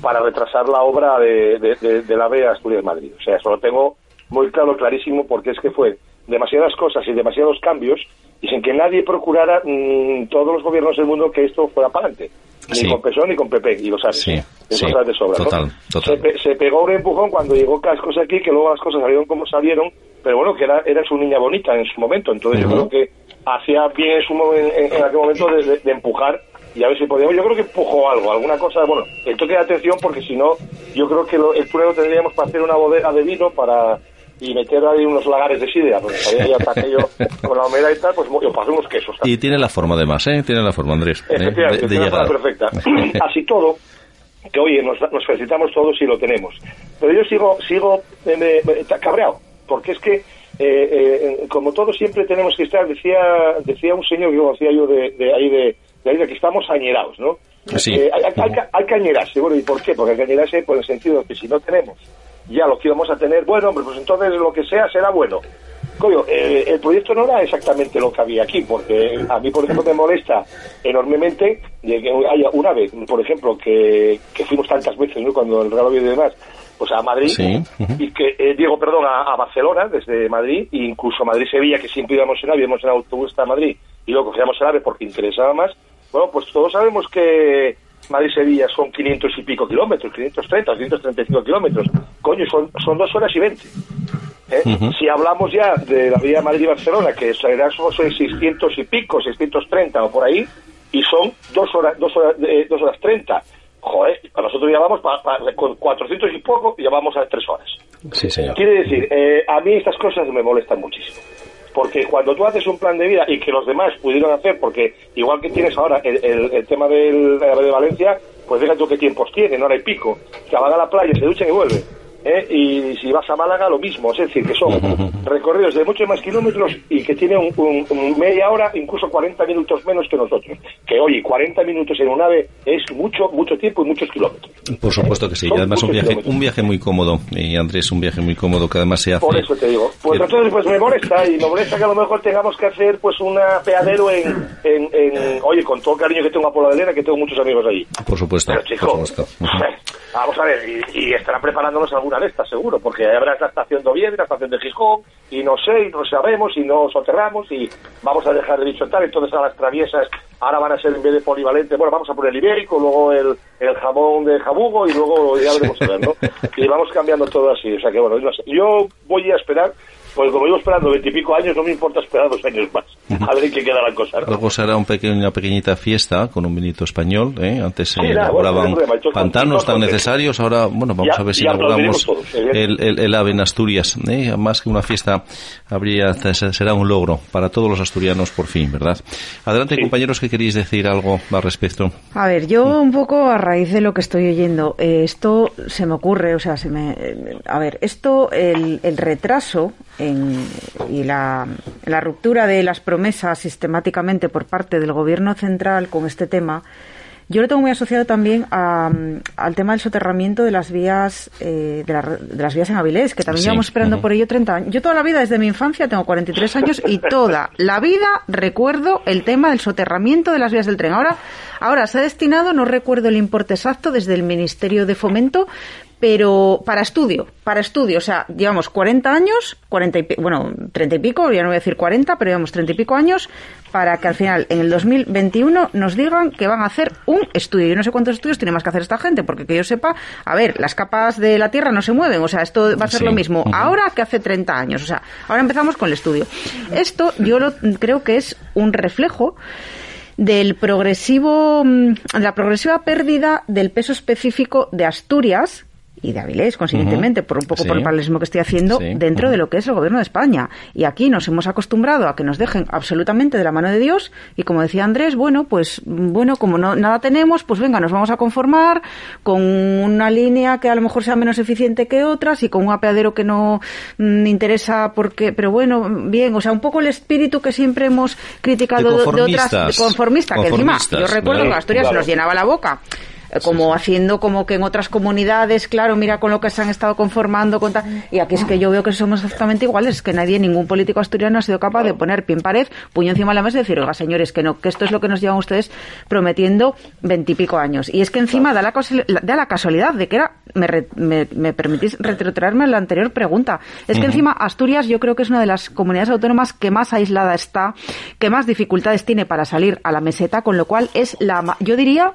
para retrasar la obra de, de, la AVE Asturias-Madrid. O sea, eso lo tengo muy claro, clarísimo, porque es que fue demasiadas cosas y demasiados cambios y sin que nadie procurara mm, todos los gobiernos del mundo que esto fuera para adelante ni con PSOE ni con PP, y lo sabes. Sí, de sobra. Total, total. Se, pegó un empujón cuando llegó Cascos aquí, que luego las cosas salieron como salieron, pero bueno, que era, era su niña bonita en su momento, entonces yo creo que hacía bien en, su, en, en aquel momento de, empujar y a ver si podíamos. Yo creo que empujó algo, alguna cosa. Bueno, esto queda atención porque si no, yo creo que el túnel lo tendríamos para hacer una bodega de vino para y meter ahí unos lagares de sidra, porque sabía ya aquello con la humedad y tal, pues yo paso unos quesos. Y tiene la forma además, ¿eh? Tiene la forma, Andrés. ¿eh? Efectivamente, de, tiene la forma perfecta. Así todo, que oye, nos, nos, felicitamos todos y lo tenemos. Pero yo sigo, sigo eh, cabreado, porque es que, eh, eh, como todos siempre tenemos que estar, decía decía un señor que conocía yo de, de ahí de, de ahí de que estamos añerados, ¿no? Sí. Eh, hay, hay, hay, que añerarse, bueno, ¿y por qué? Porque hay que añerarse por el sentido de que si no tenemos ya lo que íbamos a tener, bueno, hombre, pues entonces lo que sea será bueno. Coño, eh, el proyecto no era exactamente lo que había aquí, porque a mí, por ejemplo, me molesta enormemente que haya una vez, por ejemplo, que, que fuimos tantas veces, ¿no? Cuando el Real Oviedo y demás, pues a Madrid, Sí, y que, eh, digo, perdón, a, a Barcelona, desde Madrid, e incluso Madrid-Sevilla, que siempre íbamos en AVE, íbamos en autobús hasta Madrid, y luego cogíamos el AVE porque interesaba más, bueno, pues todos sabemos que Madrid-Sevilla son 500 y pico kilómetros, 530, 535 kilómetros, coño, son, son dos horas y 20. ¿eh? Ujú. Si hablamos ya de la vía Madrid-Barcelona, que será son 600 y pico, 630 o por ahí, y son dos horas, dos horas, eh, dos horas 30. Joder, nosotros ya vamos pa- pa- con 400 y poco, ya vamos a tres horas. Sí, señor. Quiere decir, eh, a mí estas cosas me molestan muchísimo. Porque cuando tú haces un plan de vida y que los demás pudieron hacer, porque igual que tienes ahora el, el- tema del, de Valencia, pues fíjate tú qué tiempos tienen, hora y pico, que van a la playa, se duchan y vuelven. ¿Eh? Y si vas a Málaga, lo mismo, es decir, que son recorridos de muchos más kilómetros y que tienen un, un- un media hora, incluso 40 minutos menos que nosotros. Que oye, 40 minutos en un ave es mucho, mucho tiempo y muchos kilómetros. Por supuesto que sí. Y además un viaje, kilómetros. un viaje muy cómodo. Y Andrés, un viaje muy cómodo que además se hace. Por eso te digo. Pues que- entonces pues me molesta y me molesta que a lo mejor tengamos que hacer pues un apeadero en, en, en- oye, con todo el cariño que tengo a Pola de Lena, que tengo muchos amigos allí. Por supuesto. Pero chico, por supuesto. Vamos a ver, y, y estarán preparándonos alguna estas seguro, porque habrá la estación de Oviedo, la estación de Gijón, y no sé, y no sabemos, y no soterramos, y vamos a dejar de bichotar, entonces a las traviesas ahora van a ser en vez de polivalente, bueno, vamos a poner el ibérico, luego el, el jamón de jabugo, y luego ya veremos a ver, ¿no? Y vamos cambiando todo así, o sea que bueno, yo voy a esperar, pues como llevo esperando veintipico años, no me importa esperar dos años más, a ver en qué queda la cosa, ¿no? Luego se hará un pequeño, una pequeñita fiesta con un vinito español. ¿eh? Antes se Sí, bueno, elaboraban no pantanos tan necesarios. Ahora, bueno, vamos ya- a ver si inauguramos todos, evidentemente. el, el, el AVE en Asturias. ¿eh? Más que una fiesta, habría será un logro para todos los asturianos por fin, ¿verdad? Adelante, Sí. compañeros, que queréis decir algo al respecto. A ver, yo un poco a raíz de lo que estoy oyendo, eh, esto se me ocurre, o sea, se me, eh, a ver, esto, el, el retraso en, y la, la ruptura de las promesas sistemáticamente por parte del gobierno central con este tema, yo lo tengo muy asociado también a, mm, al tema del soterramiento de las vías eh, de, la- de las vías en Avilés, que también Sí, llevamos esperando por ello 30 años. Yo toda la vida, desde mi infancia, tengo 43 años y toda la vida recuerdo el tema del soterramiento de las vías del tren. Ahora, ahora se ha destinado, no recuerdo el importe exacto, desde el Ministerio de Fomento, pero para estudio, para estudio, o sea, llevamos 40 años, 40 y bueno, 30 y pico, ya no voy a decir 40, pero llevamos 30 y pico años para que al final, en el 2021, nos digan que van a hacer un estudio. Yo no sé cuántos estudios tiene más que hacer esta gente, porque que yo sepa, a ver, las capas de la Tierra no se mueven, o sea, esto va a ser Sí. lo mismo ahora que hace 30 años, o sea, ahora empezamos con el estudio. Esto yo lo, creo que es un reflejo del progresivo, mm, la progresiva pérdida del peso específico de Asturias y de Avilés, consiguientemente, por un poco Sí. por el paralelismo que estoy haciendo, Sí. dentro de lo que es el gobierno de España. Y aquí nos hemos acostumbrado a que nos dejen absolutamente de la mano de Dios y como decía Andrés, bueno, pues bueno, como no nada tenemos, pues venga, nos vamos a conformar con una línea que a lo mejor sea menos eficiente que otras y con un apeadero que no mm, interesa porque, pero bueno, bien, o sea, un poco el espíritu que siempre hemos criticado De de, otras conformistas. de conformista, que encima yo recuerdo ¿verdad? que Asturias se Claro. nos llenaba la boca como haciendo como que en otras comunidades, claro, mira con lo que se han estado conformando, con tal- y aquí es que yo veo que somos exactamente iguales, es que nadie, ningún político asturiano ha sido capaz de poner pie en pared, puño encima de la mesa y decir, oiga, señores, que no, que esto es lo que nos llevan ustedes prometiendo veintipico años. Y es que encima da la, da la casualidad de que era, me, re- me, me permitís retrotraerme a la anterior pregunta, es que encima Asturias yo creo que es una de las comunidades autónomas que más aislada está, que más dificultades tiene para salir a la meseta, con lo cual es la, yo diría,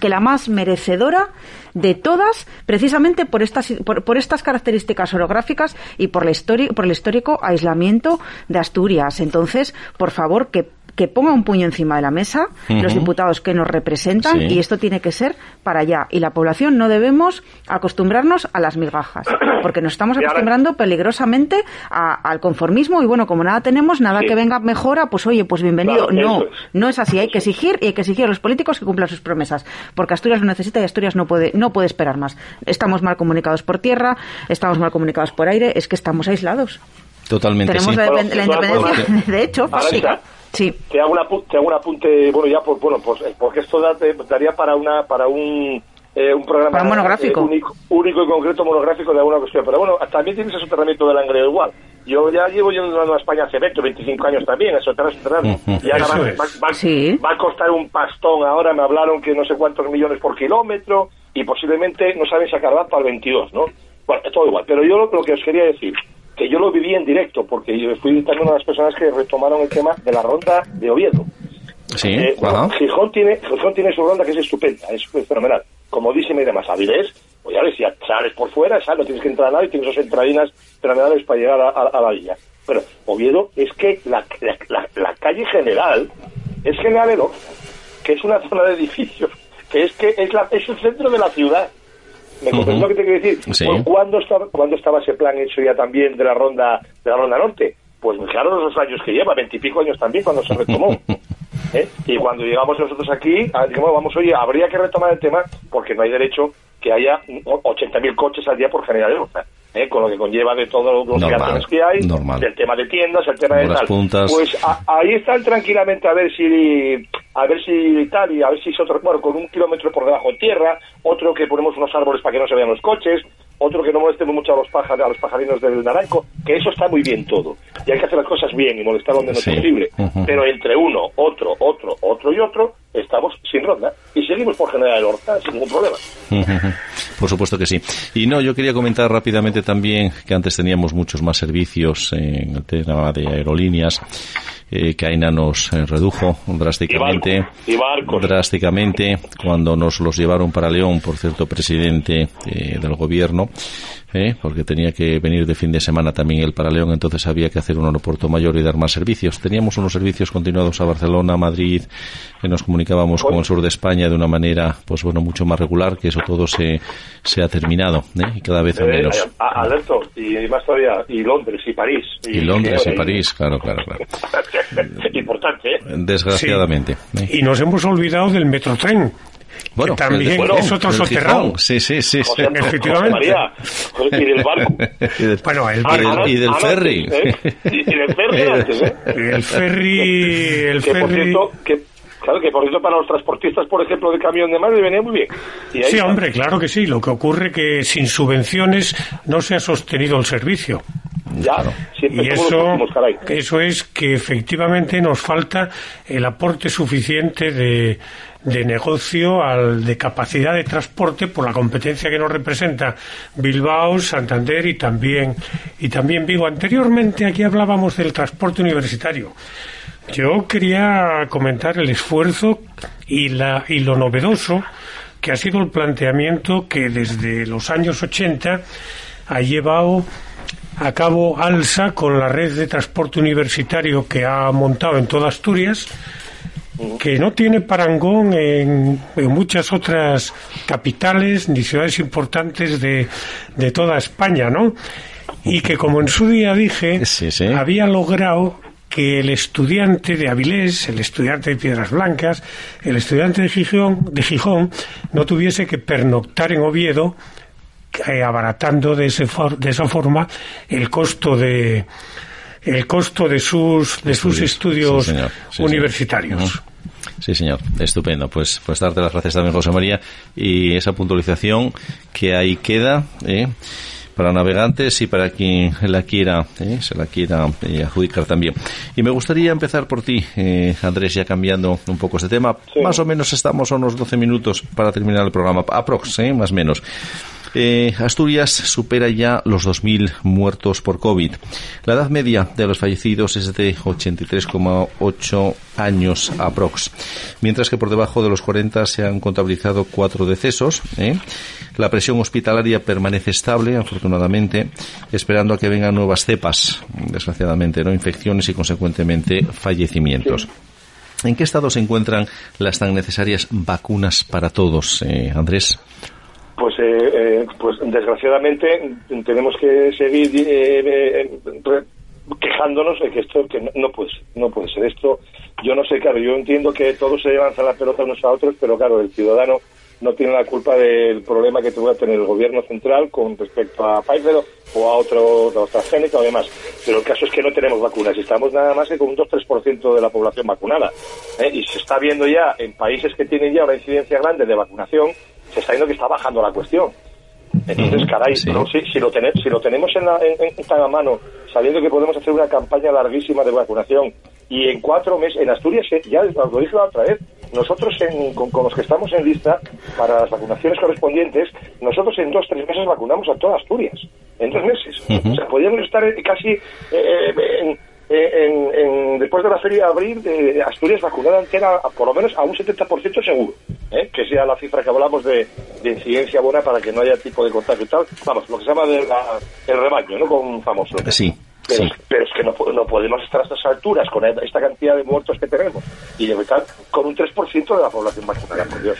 que la más merecedora de todas, precisamente por estas, por, por estas características orográficas y por, la por el histórico aislamiento de Asturias. Entonces, por favor, que que ponga un puño encima de la mesa los diputados que nos representan Sí. y esto tiene que ser para allá. Y la población no debemos acostumbrarnos a las migajas, porque nos estamos acostumbrando peligrosamente a- al conformismo y bueno, como nada tenemos, nada Sí. que venga mejora, pues oye, pues bienvenido. Claro, no, es. no es así, hay que exigir y hay que exigir a los políticos que cumplan sus promesas, porque Asturias lo necesita y Asturias no puede, no puede esperar más. Estamos mal comunicados por tierra, estamos mal comunicados por aire, es que estamos aislados. Totalmente, Tenemos sí. la, la de todas independencia, de hecho, está. Sí. Te hago, una, apu- te hago un apunte, bueno, ya, pues, bueno, pues, eh, porque esto da- te- daría para una para un, eh, un programa Para un monográfico. eh, único, único y concreto monográfico de alguna cuestión. Pero bueno, también tienes el soterramiento del Langreo igual. Yo ya llevo yendo a España hace 20, 25 años también, a soterrar. Y ahora Eso va, es. va- va- Sí. va a costar un pastón. Ahora me hablaron que no sé cuántos millones por kilómetro y posiblemente no saben sacar para el 22, ¿no? Bueno, todo igual. Pero yo lo, lo que os quería decir, que yo lo viví en directo, porque yo fui también una de las personas que retomaron el tema de la ronda de Oviedo. Sí, Eh. Gijón tiene Gijón tiene su ronda que es estupenda, es fenomenal. Comodísima y demás. Avilés, pues ya ves, ya sales por fuera, sales, no tienes que entrar a nada y tienes esas entradinas fenomenales para llegar a, a- a la villa. Bueno, Oviedo es que la, la, la- la calle general es General que es una zona de edificios, que es que es, la, es el centro de la ciudad. ¿Me comprendes Ujú. lo que te quiero decir? Sí. Pues, ¿cuándo, estaba, ¿Cuándo estaba ese plan hecho ya también de la ronda de la ronda norte? Pues fijaros los años que lleva, veintipico años también cuando se retomó. ¿eh? Y cuando llegamos nosotros aquí, ah, digamos, vamos, oye, habría que retomar el tema porque no hay derecho que haya o- 80.000 coches al día por General Elogia, ¿eh? con lo que conlleva de todos los Normal, peatones que hay, normal. del tema de tiendas, el tema de tal. puntas. Pues a- ahí están tranquilamente a ver si a ver si tal y a ver si es otro bueno con un kilómetro por debajo de tierra otro que ponemos unos árboles para que no se vean los coches otro que no molestemos mucho a los pájaros a los pajarinos del naranjo que eso está muy bien todo y hay que hacer las cosas bien y molestar donde no Sí. es posible pero entre uno otro otro otro y otro estamos sin ronda y seguimos por General Horta sin ningún problema Por supuesto que sí. Y no, yo quería comentar rápidamente también que antes teníamos muchos más servicios en el tema de aerolíneas, eh, que AINA nos eh, redujo drásticamente. Y barcos. Drásticamente cuando nos los llevaron para León, por cierto, presidente eh, del gobierno, eh, porque tenía que venir de fin de semana también él para León, entonces había que hacer un aeropuerto mayor y dar más servicios. Teníamos unos servicios continuados a Barcelona, Madrid, que nos comunicábamos con el sur de España de una manera, pues bueno, mucho más regular, que eso todo se, se ha terminado, ¿eh? y cada vez Eh, menos. a- Alberto y más todavía y Londres y París Y Londres y y- París, claro, claro, claro. importante ¿eh? Desgraciadamente. ¿eh? Y nos hemos olvidado del metrotren. Bueno, que también Bueno, es otro soterrado. Sí, sí, sí. Efectivamente. María, y del barco. Y del- Bueno, el, y del, Ah, y del antes, ferry. ¿eh? Y, del ferry antes, ¿eh? el ferry, el que por ferry. cierto, que, claro, que por cierto para los transportistas, por ejemplo, de camión de Madrid venía muy bien. Y ahí Sí, está. hombre, claro que sí. Lo que ocurre que sin subvenciones no se ha sostenido el servicio. Siempre Y eso, los últimos, caray. eso es que efectivamente nos falta el aporte suficiente de, de negocio, al, de capacidad de transporte por la competencia que nos representa Bilbao, Santander y también, y también Vigo. Anteriormente aquí hablábamos del transporte universitario. Yo quería comentar el esfuerzo y, la, y lo novedoso que ha sido el planteamiento que desde los años 80 ha llevado a cabo ALSA con la red de transporte universitario que ha montado en toda Asturias, que no tiene parangón en, en muchas otras capitales ni ciudades importantes de, de toda España, ¿no? Y que, como en su día dije, Sí, sí. había logrado que el estudiante de Avilés, el estudiante de Piedras Blancas, el estudiante de Gijón, de Gijón no tuviese que pernoctar en Oviedo eh, abaratando de, ese for- de esa forma el costo de el costo de sus de sus Estudios. estudios Sí, señor. Sí, universitarios. señor. Sí, señor. Estupendo. Pues, pues darte las gracias también, José María. Y esa puntualización que ahí queda, ¿eh? para navegantes y para quien la quiera, ¿eh? se la quiera eh, adjudicar también. Y me gustaría empezar por ti, eh, Andrés, ya cambiando un poco este tema. Sí. Más o menos estamos a unos 12 minutos para terminar el programa, aprox, ¿eh? más o menos. Eh, Asturias supera ya los 2.000 muertos por COVID. La edad media de los fallecidos es de 83,8 años aprox, mientras que por debajo de los 40 se han contabilizado cuatro decesos. ¿eh? La presión hospitalaria permanece estable, afortunadamente, esperando a que vengan nuevas cepas, desgraciadamente, no infecciones y consecuentemente fallecimientos. ¿En qué estado se encuentran las tan necesarias vacunas para todos, eh, Andrés? Pues, eh, eh, pues desgraciadamente tenemos que seguir eh, eh, quejándonos de que esto que no, no puede ser, no puede ser esto. Yo no sé, claro, yo entiendo que todos se lanzan la pelota unos a otros, pero claro, el ciudadano no tiene la culpa del problema que tuvo que tener el gobierno central con respecto a Pfizer o a otro, a o demás. Pero el caso es que no tenemos vacunas estamos nada más que con un 2-3% de la población vacunada. Y se está viendo ya en países que tienen ya una incidencia grande de vacunación, se está viendo que está bajando la cuestión. Entonces, caray, sí. ¿no? si, si lo tenemos, si lo tenemos en, la, en, en tan a mano, sabiendo que podemos hacer una campaña larguísima de vacunación y en cuatro meses, en Asturias, eh, ya lo dije la otra vez, nosotros con, los que estamos en lista para las vacunaciones correspondientes, nosotros en dos, tres meses vacunamos a toda Asturias. En dos meses. O sea, podríamos estar casi eh, en, después de la feria de abril, de Asturias vacunada entera, por lo menos a un 70% seguro. ¿eh? que sea la cifra que hablamos de, incidencia buena para que no haya tipo de contagio y tal. Vamos, lo que se llama el rebaño, ¿no? Con famoso. Sí. Pero, es que no, no, podemos estar a estas alturas con esta cantidad de muertos que tenemos y de estar con un 3% de la población vacunada, por Dios.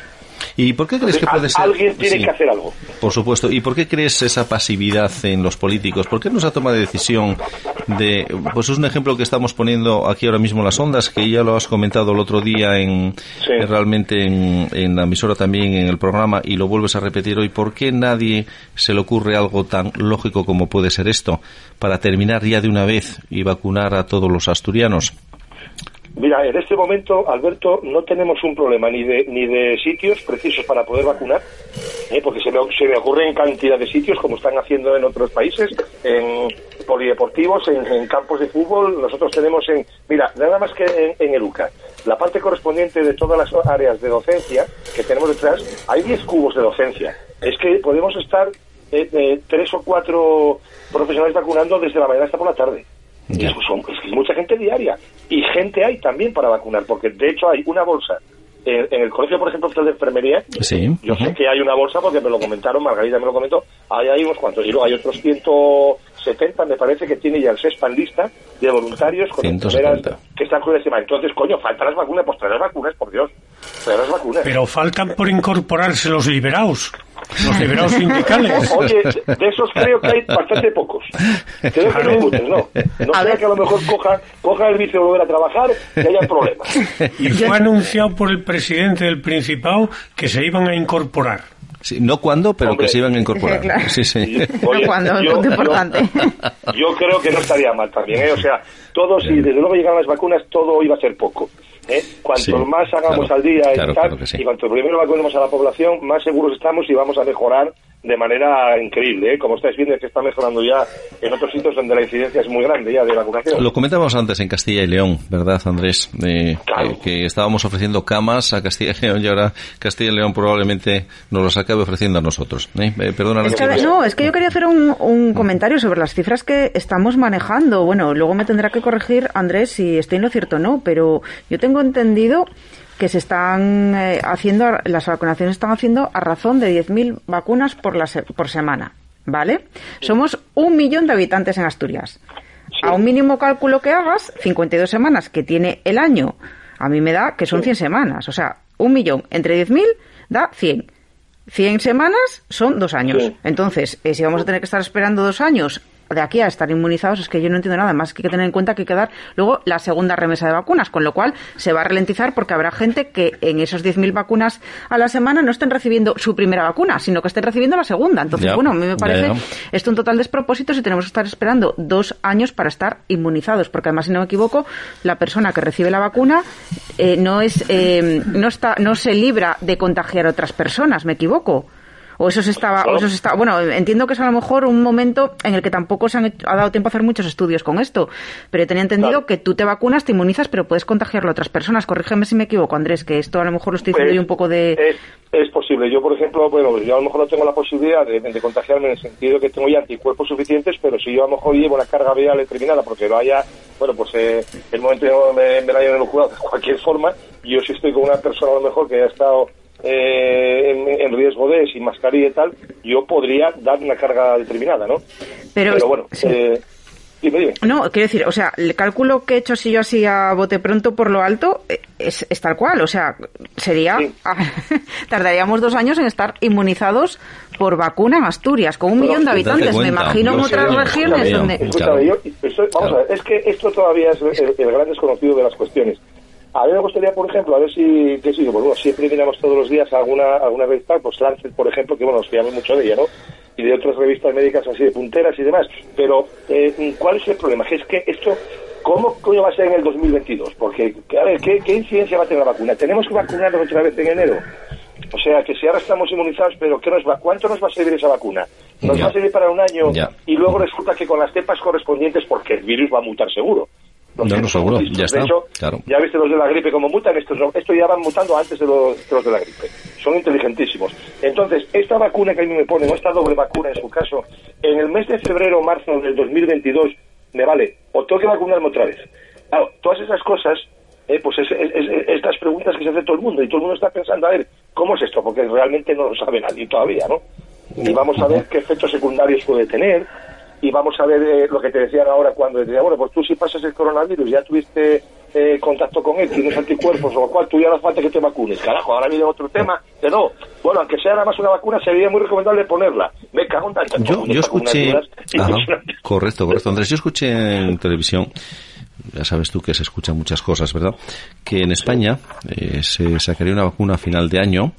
¿Y por qué crees que puede ser? Alguien tiene que hacer algo. Por supuesto. ¿Y por qué crees esa pasividad en los políticos? ¿Por qué no se ha tomado decisión de, pues es un ejemplo que estamos poniendo aquí ahora mismo las ondas, que ya lo has comentado el otro día en, realmente en, la emisora también en el programa y lo vuelves a repetir hoy. ¿Por qué nadie se le ocurre algo tan lógico como puede ser esto para terminar ya de una vez y vacunar a todos los asturianos? Mira, en este momento, Alberto, no tenemos un problema ni de, ni de sitios precisos para poder vacunar, ¿eh? porque se me, se me ocurre en cantidad de sitios, como están haciendo en otros países, en polideportivos, en, campos de fútbol. Nosotros tenemos en, mira, nada más que en, en la parte correspondiente de todas las áreas de docencia que tenemos detrás, hay 10 cubos de docencia. Es que podemos estar eh, eh, tres o cuatro profesionales vacunando desde la mañana hasta por la tarde. Es, mucha gente diaria. Y gente hay también para vacunar, porque de hecho hay una bolsa. En, el colegio, por ejemplo, de enfermería, yo sé que hay una bolsa porque me lo comentaron, Margarita me lo comentó, hay, hay unos cuantos. Y luego hay otros 170, me parece, que tiene ya el en lista de voluntarios con que están con encima. Entonces, coño, faltan las vacunas, pues traer las vacunas, por Dios. Traer las vacunas. Pero faltan por incorporarse los liberados. Los liberados sindicales. Oye, de esos creo que hay bastante pocos. Creo que no muchos, ¿no? No sea que a lo mejor coja, coja el vicio volver a trabajar y haya problemas. Y fue anunciado por el presidente del Principado que se iban a incorporar. Sí, no cuándo, pero que se iban a incorporar. Sí, sí. no cuándo, yo, importante. Yo, creo que no estaría mal también, ¿eh? O sea, todos, si desde luego llegan las vacunas, todo iba a ser poco. ¿Eh? Cuanto más hagamos al día y, cuanto primero vacunemos a la población, más seguros estamos y vamos a mejorar de manera increíble. ¿eh? Como estáis viendo, es que está mejorando ya en otros sitios donde la incidencia es muy grande ya de vacunación. Lo comentábamos antes en Castilla y León, ¿verdad, Andrés? Eh, que, estábamos ofreciendo camas a Castilla y León y ahora Castilla y León probablemente nos los acabe ofreciendo a nosotros. ¿eh? eh perdona, no, es que yo quería hacer un, un, comentario sobre las cifras que estamos manejando. Bueno, luego me tendrá que corregir Andrés si estoy en lo cierto o no, pero yo tengo entendido que se están eh, haciendo, las vacunaciones están haciendo a razón de 10.000 vacunas por, la por semana, ¿vale? Somos un millón de habitantes en Asturias. A un mínimo cálculo que hagas, 52 semanas que tiene el año, a mí me da que son 100 semanas. O sea, un millón entre 10.000 da 100. 100 semanas son dos años. Entonces, eh, si vamos a tener que estar esperando dos años de aquí a estar inmunizados es que yo no entiendo nada más que hay que tener en cuenta que hay que dar luego la segunda remesa de vacunas, con lo cual se va a ralentizar porque habrá gente que en esos 10.000 vacunas a la semana no estén recibiendo su primera vacuna, sino que estén recibiendo la segunda. Entonces, bueno, a mí me parece esto un total despropósito si tenemos que estar esperando dos años para estar inmunizados, porque además, si no me equivoco, la persona que recibe la vacuna eh, no es eh, no está no se libra de contagiar a otras personas, me equivoco. O eso se estaba, o eso se estaba, bueno, entiendo que es a lo mejor un momento en el que tampoco se han ha dado tiempo a hacer muchos estudios con esto, pero tenía entendido que tú te vacunas, te inmunizas, pero puedes contagiarlo a otras personas. Corrígeme si me equivoco, Andrés, que esto a lo mejor lo estoy diciendo yo un poco de... Es, posible. Yo, por ejemplo, bueno, yo a lo mejor no tengo la posibilidad de, contagiarme en el sentido que tengo ya anticuerpos suficientes, pero si yo a lo mejor llevo una carga viral determinada porque lo haya, bueno, pues eh, el momento me, me la hayan inoculado de cualquier forma, yo si estoy con una persona a lo mejor que haya estado eh, en, riesgo de, sin mascarilla y tal, yo podría dar una carga determinada, ¿no? Pero, bueno, eh, No, quiero decir, o sea, el cálculo que he hecho si yo así a bote pronto por lo alto eh, es, tal cual, o sea, sería, tardaríamos dos años en estar inmunizados por vacuna en Asturias, con un millón de habitantes, me imagino en otras regiones donde... vamos a ver, es que esto todavía es el gran desconocido de las cuestiones. A mí me gustaría, por ejemplo, a ver si, qué sé yo, bueno, siempre miramos todos los días alguna, alguna revista, pues Lancet, por ejemplo, que bueno, nos fiamos mucho de ella, ¿no? Y de otras revistas médicas así de punteras y demás. Pero, eh, ¿cuál es el problema? Que es que esto, ¿cómo coño va a ser en el 2022? Porque, a ver, ¿qué, ¿qué incidencia va a tener la vacuna? ¿Tenemos que vacunarnos otra vez en enero? O sea, que si ahora estamos inmunizados, pero ¿qué nos va, ¿cuánto nos va a servir esa vacuna? ¿Nos va a servir para un año y luego resulta que con las cepas correspondientes, porque el virus va a mutar seguro, No, no, virus seguro, ya está, De hecho, claro. ya viste los de la gripe como mutan, estos, no. estos ya van mutando antes de los, de los de la gripe. Son inteligentísimos. Entonces, esta vacuna que a mí me ponen, o esta doble vacuna en su caso, en el mes de febrero o marzo del 2022, me vale, o tengo que vacunarme otra vez. Claro, todas esas cosas, eh, pues es, es- es- estas preguntas que se hace todo el mundo, y todo el mundo está pensando, a ver, ¿cómo es esto? Porque realmente no lo sabe nadie todavía, ¿no? Y vamos a ver qué efectos secundarios puede tener, y vamos a ver eh, lo que te decían ahora cuando decía, bueno, pues tú si pasas el coronavirus, ya tuviste eh, contacto con él, tienes anticuerpos, lo cual tú ya no hace falta que te vacunes. Carajo, ahora viene otro tema, que no. Bueno, aunque sea nada más una vacuna, sería muy recomendable ponerla. Me cago en tanta Yo, yo escuché, Ajá, correcto, correcto, Andrés, yo escuché en televisión, ya sabes tú que se escuchan muchas cosas, ¿verdad? Que en España eh, se sacaría una vacuna a final de año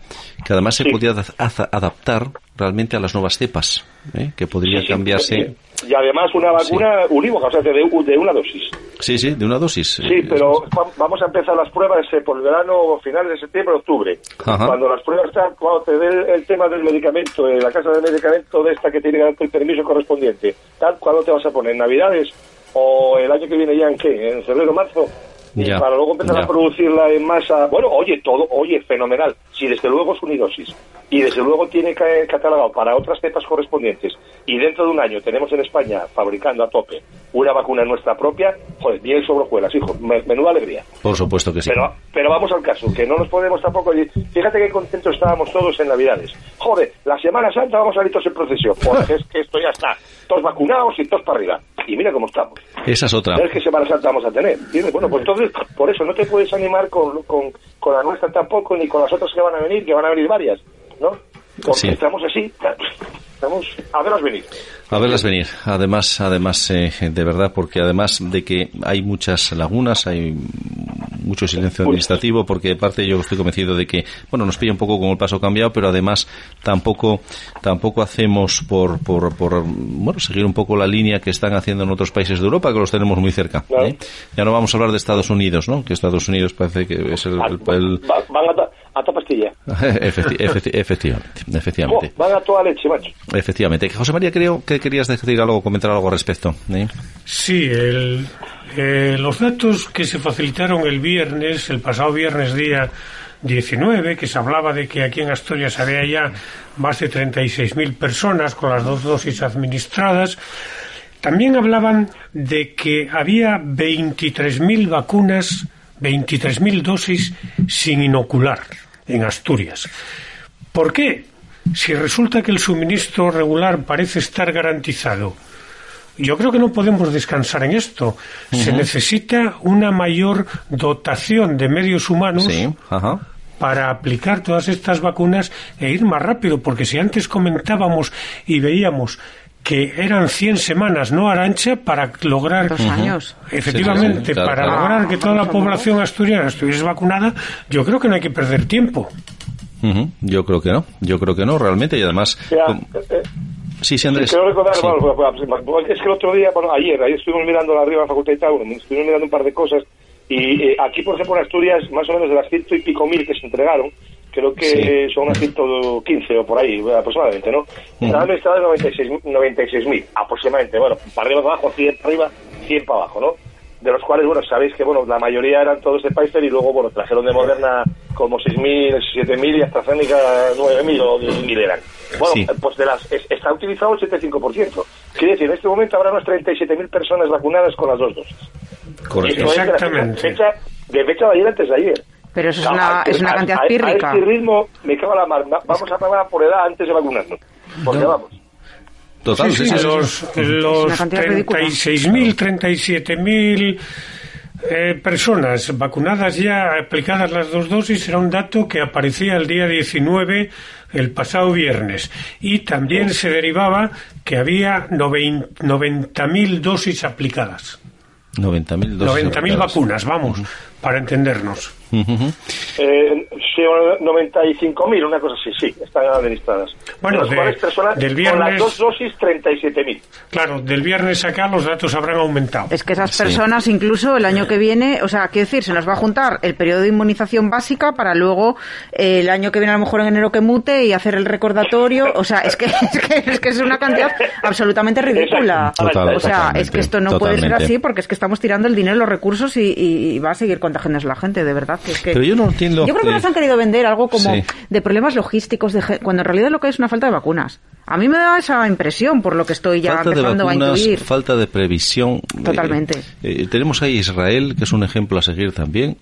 que además se Sí. podía ad- ad- adaptar realmente a las nuevas cepas, ¿eh? que podría Sí, sí, cambiarse. sí. Y además una vacuna unívoca, o sea, de, de una dosis. Sí, sí, de una dosis. Sí, eh, pero va- vamos a empezar las pruebas eh, por el verano, finales de septiembre, octubre. Ajá. Cuando las pruebas están, cuando te dé el, tema del medicamento, eh, la casa del medicamento de esta que tiene que darte el permiso correspondiente, tal, ¿cuándo te vas a poner? ¿Navidades? ¿O el año que viene ya en qué? ¿En febrero, marzo? Ya, para luego empezar ya. a producirla en masa. Bueno, oye, todo, oye, fenomenal. Si desde luego es unidosis y desde luego tiene ca- catalogado para otras cepas correspondientes y dentro de un año tenemos en España fabricando a tope una vacuna nuestra propia, joder, bien sobre hojuelas, hijo, me- menuda alegría. Por supuesto que sí. Pero, pero vamos al caso, que no nos podemos tampoco... decir- Fíjate qué contentos estábamos todos en Navidades. Joder, la Semana Santa vamos a ir todos en procesión, porque es que esto ya está. Todos vacunados y todos para arriba. Y mira cómo estamos. Esa es otra. ¿Sabes qué Semana Santa vamos a tener? ¿Entiendes? Bueno, pues entonces, por eso no te puedes animar con, con, con la nuestra tampoco, ni con las otras que van a venir, que van a venir varias, ¿no? Porque Sí. estamos así, estamos a verlas venir. A verlas venir. Además, además, eh, de verdad, porque además de que hay muchas lagunas, hay mucho silencio administrativo, porque de parte yo estoy convencido de que, bueno, nos pilla un poco con el paso cambiado, pero además tampoco, tampoco hacemos por, por, por, bueno, seguir un poco la línea que están haciendo en otros países de Europa, que los tenemos muy cerca. ¿eh? Ya no vamos a hablar de Estados Unidos, ¿no? Que Estados Unidos parece que es el, el- el- Va- van a, ta- a toda pastilla. Efecti- efecti- efectivamente, Oh, efectivamente. van a toda leche, macho. Efectivamente. José María, creo que querías decir algo, comentar algo al respecto. ¿eh? Sí, el, eh, los datos que se facilitaron el viernes, el pasado viernes día 19, que se hablaba de que aquí en Asturias había ya más de 36.000 personas con las dos dosis administradas, también hablaban de que había 23.000 vacunas, 23.000 dosis sin inocular en Asturias. ¿Por qué? Si resulta que el suministro regular parece estar garantizado, yo creo que no podemos descansar en esto. Se necesita una mayor dotación de medios humanos Sí, para aplicar todas estas vacunas e ir más rápido, porque si antes comentábamos y veíamos que eran 100 semanas, no Arancha, para lograr Dos años. Efectivamente, Sí, sí, claro, para claro. lograr que toda la población asturiana estuviese vacunada, yo creo que no hay que perder tiempo. Yo creo que no, yo creo que no, realmente, y además... Eh, eh, Sí, sí, Andrés. Quiero recordar, Sí. bueno, es que el otro día, bueno, ayer, ayer estuvimos mirando arriba en la facultad tal, bueno, estuvimos mirando un par de cosas, y eh, aquí, por ejemplo, en Asturias, más o menos de las ciento y pico mil que se entregaron, creo que Sí. son unas 115 o por ahí, aproximadamente, ¿no? Estaban administradas 96 96.000, aproximadamente, bueno, para arriba, para abajo, 100 para arriba, 100 para abajo, ¿no? De los cuales, bueno, sabéis que, bueno, la mayoría eran todos de Pfizer y luego, bueno, trajeron de Moderna como 6.000, 7.000 y AstraZeneca 9.000 o 10.000 eran. Bueno, Sí. pues de las es- está utilizado el 75%. Quiere decir, en este momento habrá unas 37.000 personas vacunadas con las dos dosis. Correcto. Es de Exactamente. fecha, de fecha de ayer antes de ayer. Pero eso es una, es una a- cantidad a- pírrica. A este ritmo, me cago la mar. Va- Vamos a pagar por edad antes de vacunarnos. Porque vamos. Total, Sí, sí, los, los una cantidad ridícula. 36.000, 37.000 eh, personas vacunadas ya, aplicadas las dos dosis, era un dato que aparecía el día 19, el pasado viernes. Y también se derivaba que había novein- 90.000 dosis aplicadas. 90.000 dosis 90.000 aplicadas. vacunas, vamos, para entendernos. Mm-hmm. Uh eh, Sí, 95.000, una cosa así, sí, están administradas. Bueno, Las de- personas del con las viernes- dos dosis, 37.000. Claro, del viernes acá los datos habrán aumentado. Es que esas Sí. personas, incluso el año que viene, o sea, quiero decir, se nos va a juntar el periodo de inmunización básica para luego eh, el año que viene, a lo mejor en enero que mute y hacer el recordatorio. O sea, es que es, que, es, que es una cantidad absolutamente ridícula. Total, o sea, es que esto no puede ser así porque es que estamos tirando el dinero, los recursos y, y- y va a seguir contagiándose la gente, de verdad. Que es que... Pero yo no entiendo, Yo creo que eh, nos han querido vender algo como sí. de problemas logísticos, de, cuando en realidad lo que hay es una falta de vacunas. A mí me da esa impresión por lo que estoy ya falta de empezando a vacunas, intuir. falta de previsión. Totalmente. Eh, eh, tenemos ahí Israel, que es un ejemplo a seguir también.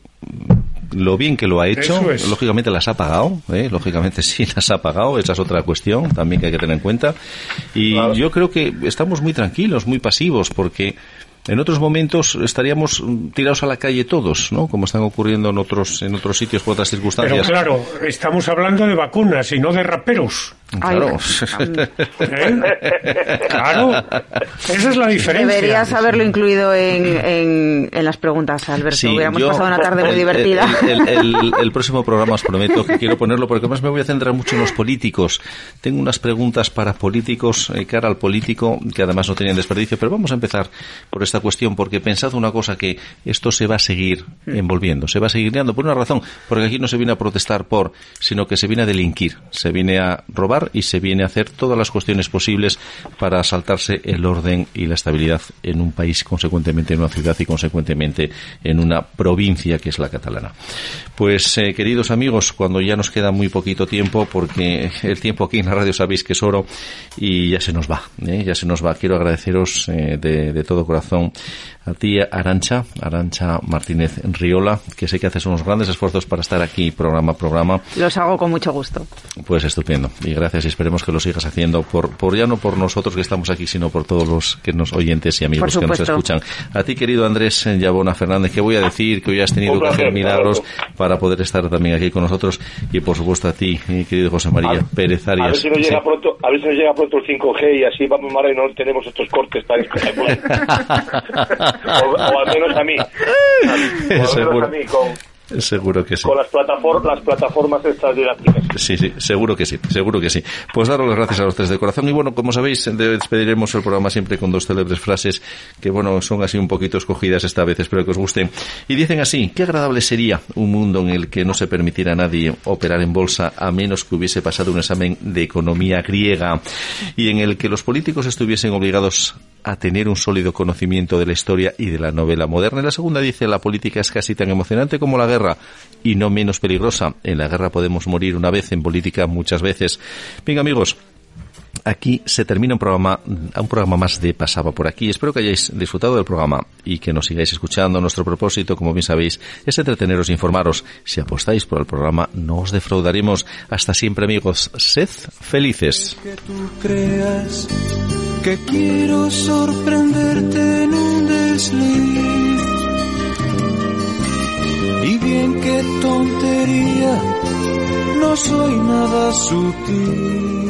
Lo bien que lo ha hecho, es. lógicamente las ha pagado, ¿eh? lógicamente sí las ha pagado, esa es otra cuestión también que hay que tener en cuenta. Y Claro. yo creo que estamos muy tranquilos, muy pasivos, porque en otros momentos estaríamos mm, tirados a la calle todos, ¿no? Como están ocurriendo en otros en otros sitios por otras Pero circunstancias. claro, estamos hablando de vacunas y no de raperos. Claro. ¿eh? claro, esa es la diferencia. Deberías haberlo incluido en, en, en las preguntas, Alberto. Sí, Hubiéramos yo- pasado una tarde muy divertida. El, el- el- el próximo programa os prometo que quiero ponerlo porque además me voy a centrar mucho en los políticos. Tengo unas preguntas para políticos, eh, cara al político, que además no tenían desperdicio, pero vamos a empezar por esta cuestión porque pensad una cosa que esto se va a seguir envolviendo, se va a seguir liando por una razón, porque aquí no se viene a protestar por, sino que se viene a delinquir, se viene a robar y se viene a hacer todas las cuestiones posibles para saltarse el orden y la estabilidad en un país, consecuentemente en una ciudad y consecuentemente en una provincia que es la catalana. Pues eh, queridos amigos, cuando ya nos queda muy poquito tiempo, porque el tiempo aquí en la radio sabéis que es oro y ya se nos va, ¿eh? ya se nos va. Quiero agradeceros eh, de, de todo corazón a ti, Arancha, Arancha Martínez Riola, que sé que haces unos grandes esfuerzos para estar aquí programa a programa. Los hago con mucho gusto. Pues estupendo. Y gracias y esperemos que lo sigas haciendo por, por ya no por nosotros que estamos aquí, sino por todos los que nos oyentes y amigos que nos escuchan. A ti, querido Andrés Yabona Fernández, que voy a decir que hoy has tenido que hacer milagros para poder estar también aquí con nosotros. Y por supuesto a ti, mi querido José María A- Pérez A ver Arias. si nos Sí. llega pronto, a ver si nos llega pronto el 5G y así vamos Mara y no tenemos estos cortes tan espectaculares. o, o al menos a mí. O al menos a mí con, Seguro que sí. con las plataformas, las plataformas estas didácticas. Sí, sí, seguro que sí, seguro que sí. Pues daros las gracias a los tres de corazón. Y bueno, como sabéis, de- despediremos el programa siempre con dos célebres frases que, bueno, son así un poquito escogidas esta vez, espero que os gusten. Y dicen así, qué agradable sería un mundo en el que no se permitiera a nadie operar en bolsa a menos que hubiese pasado un examen de economía griega y en el que los políticos estuviesen obligados a tener un sólido conocimiento de la historia y de la novela moderna. Y la segunda dice, la política es casi tan emocionante como la guerra y no menos peligrosa. En la guerra podemos morir una vez, en política muchas veces. Venga amigos, aquí se termina un programa, un programa más de Pasaba por aquí. Espero que hayáis disfrutado del programa y que nos sigáis escuchando. Nuestro propósito, como bien sabéis, es entreteneros e informaros. Si apostáis por el programa, no os defraudaremos. Hasta siempre amigos. Sed felices. que tú creas que quiero sorprenderte en un desliz. Bien qué tontería, no soy nada sutil.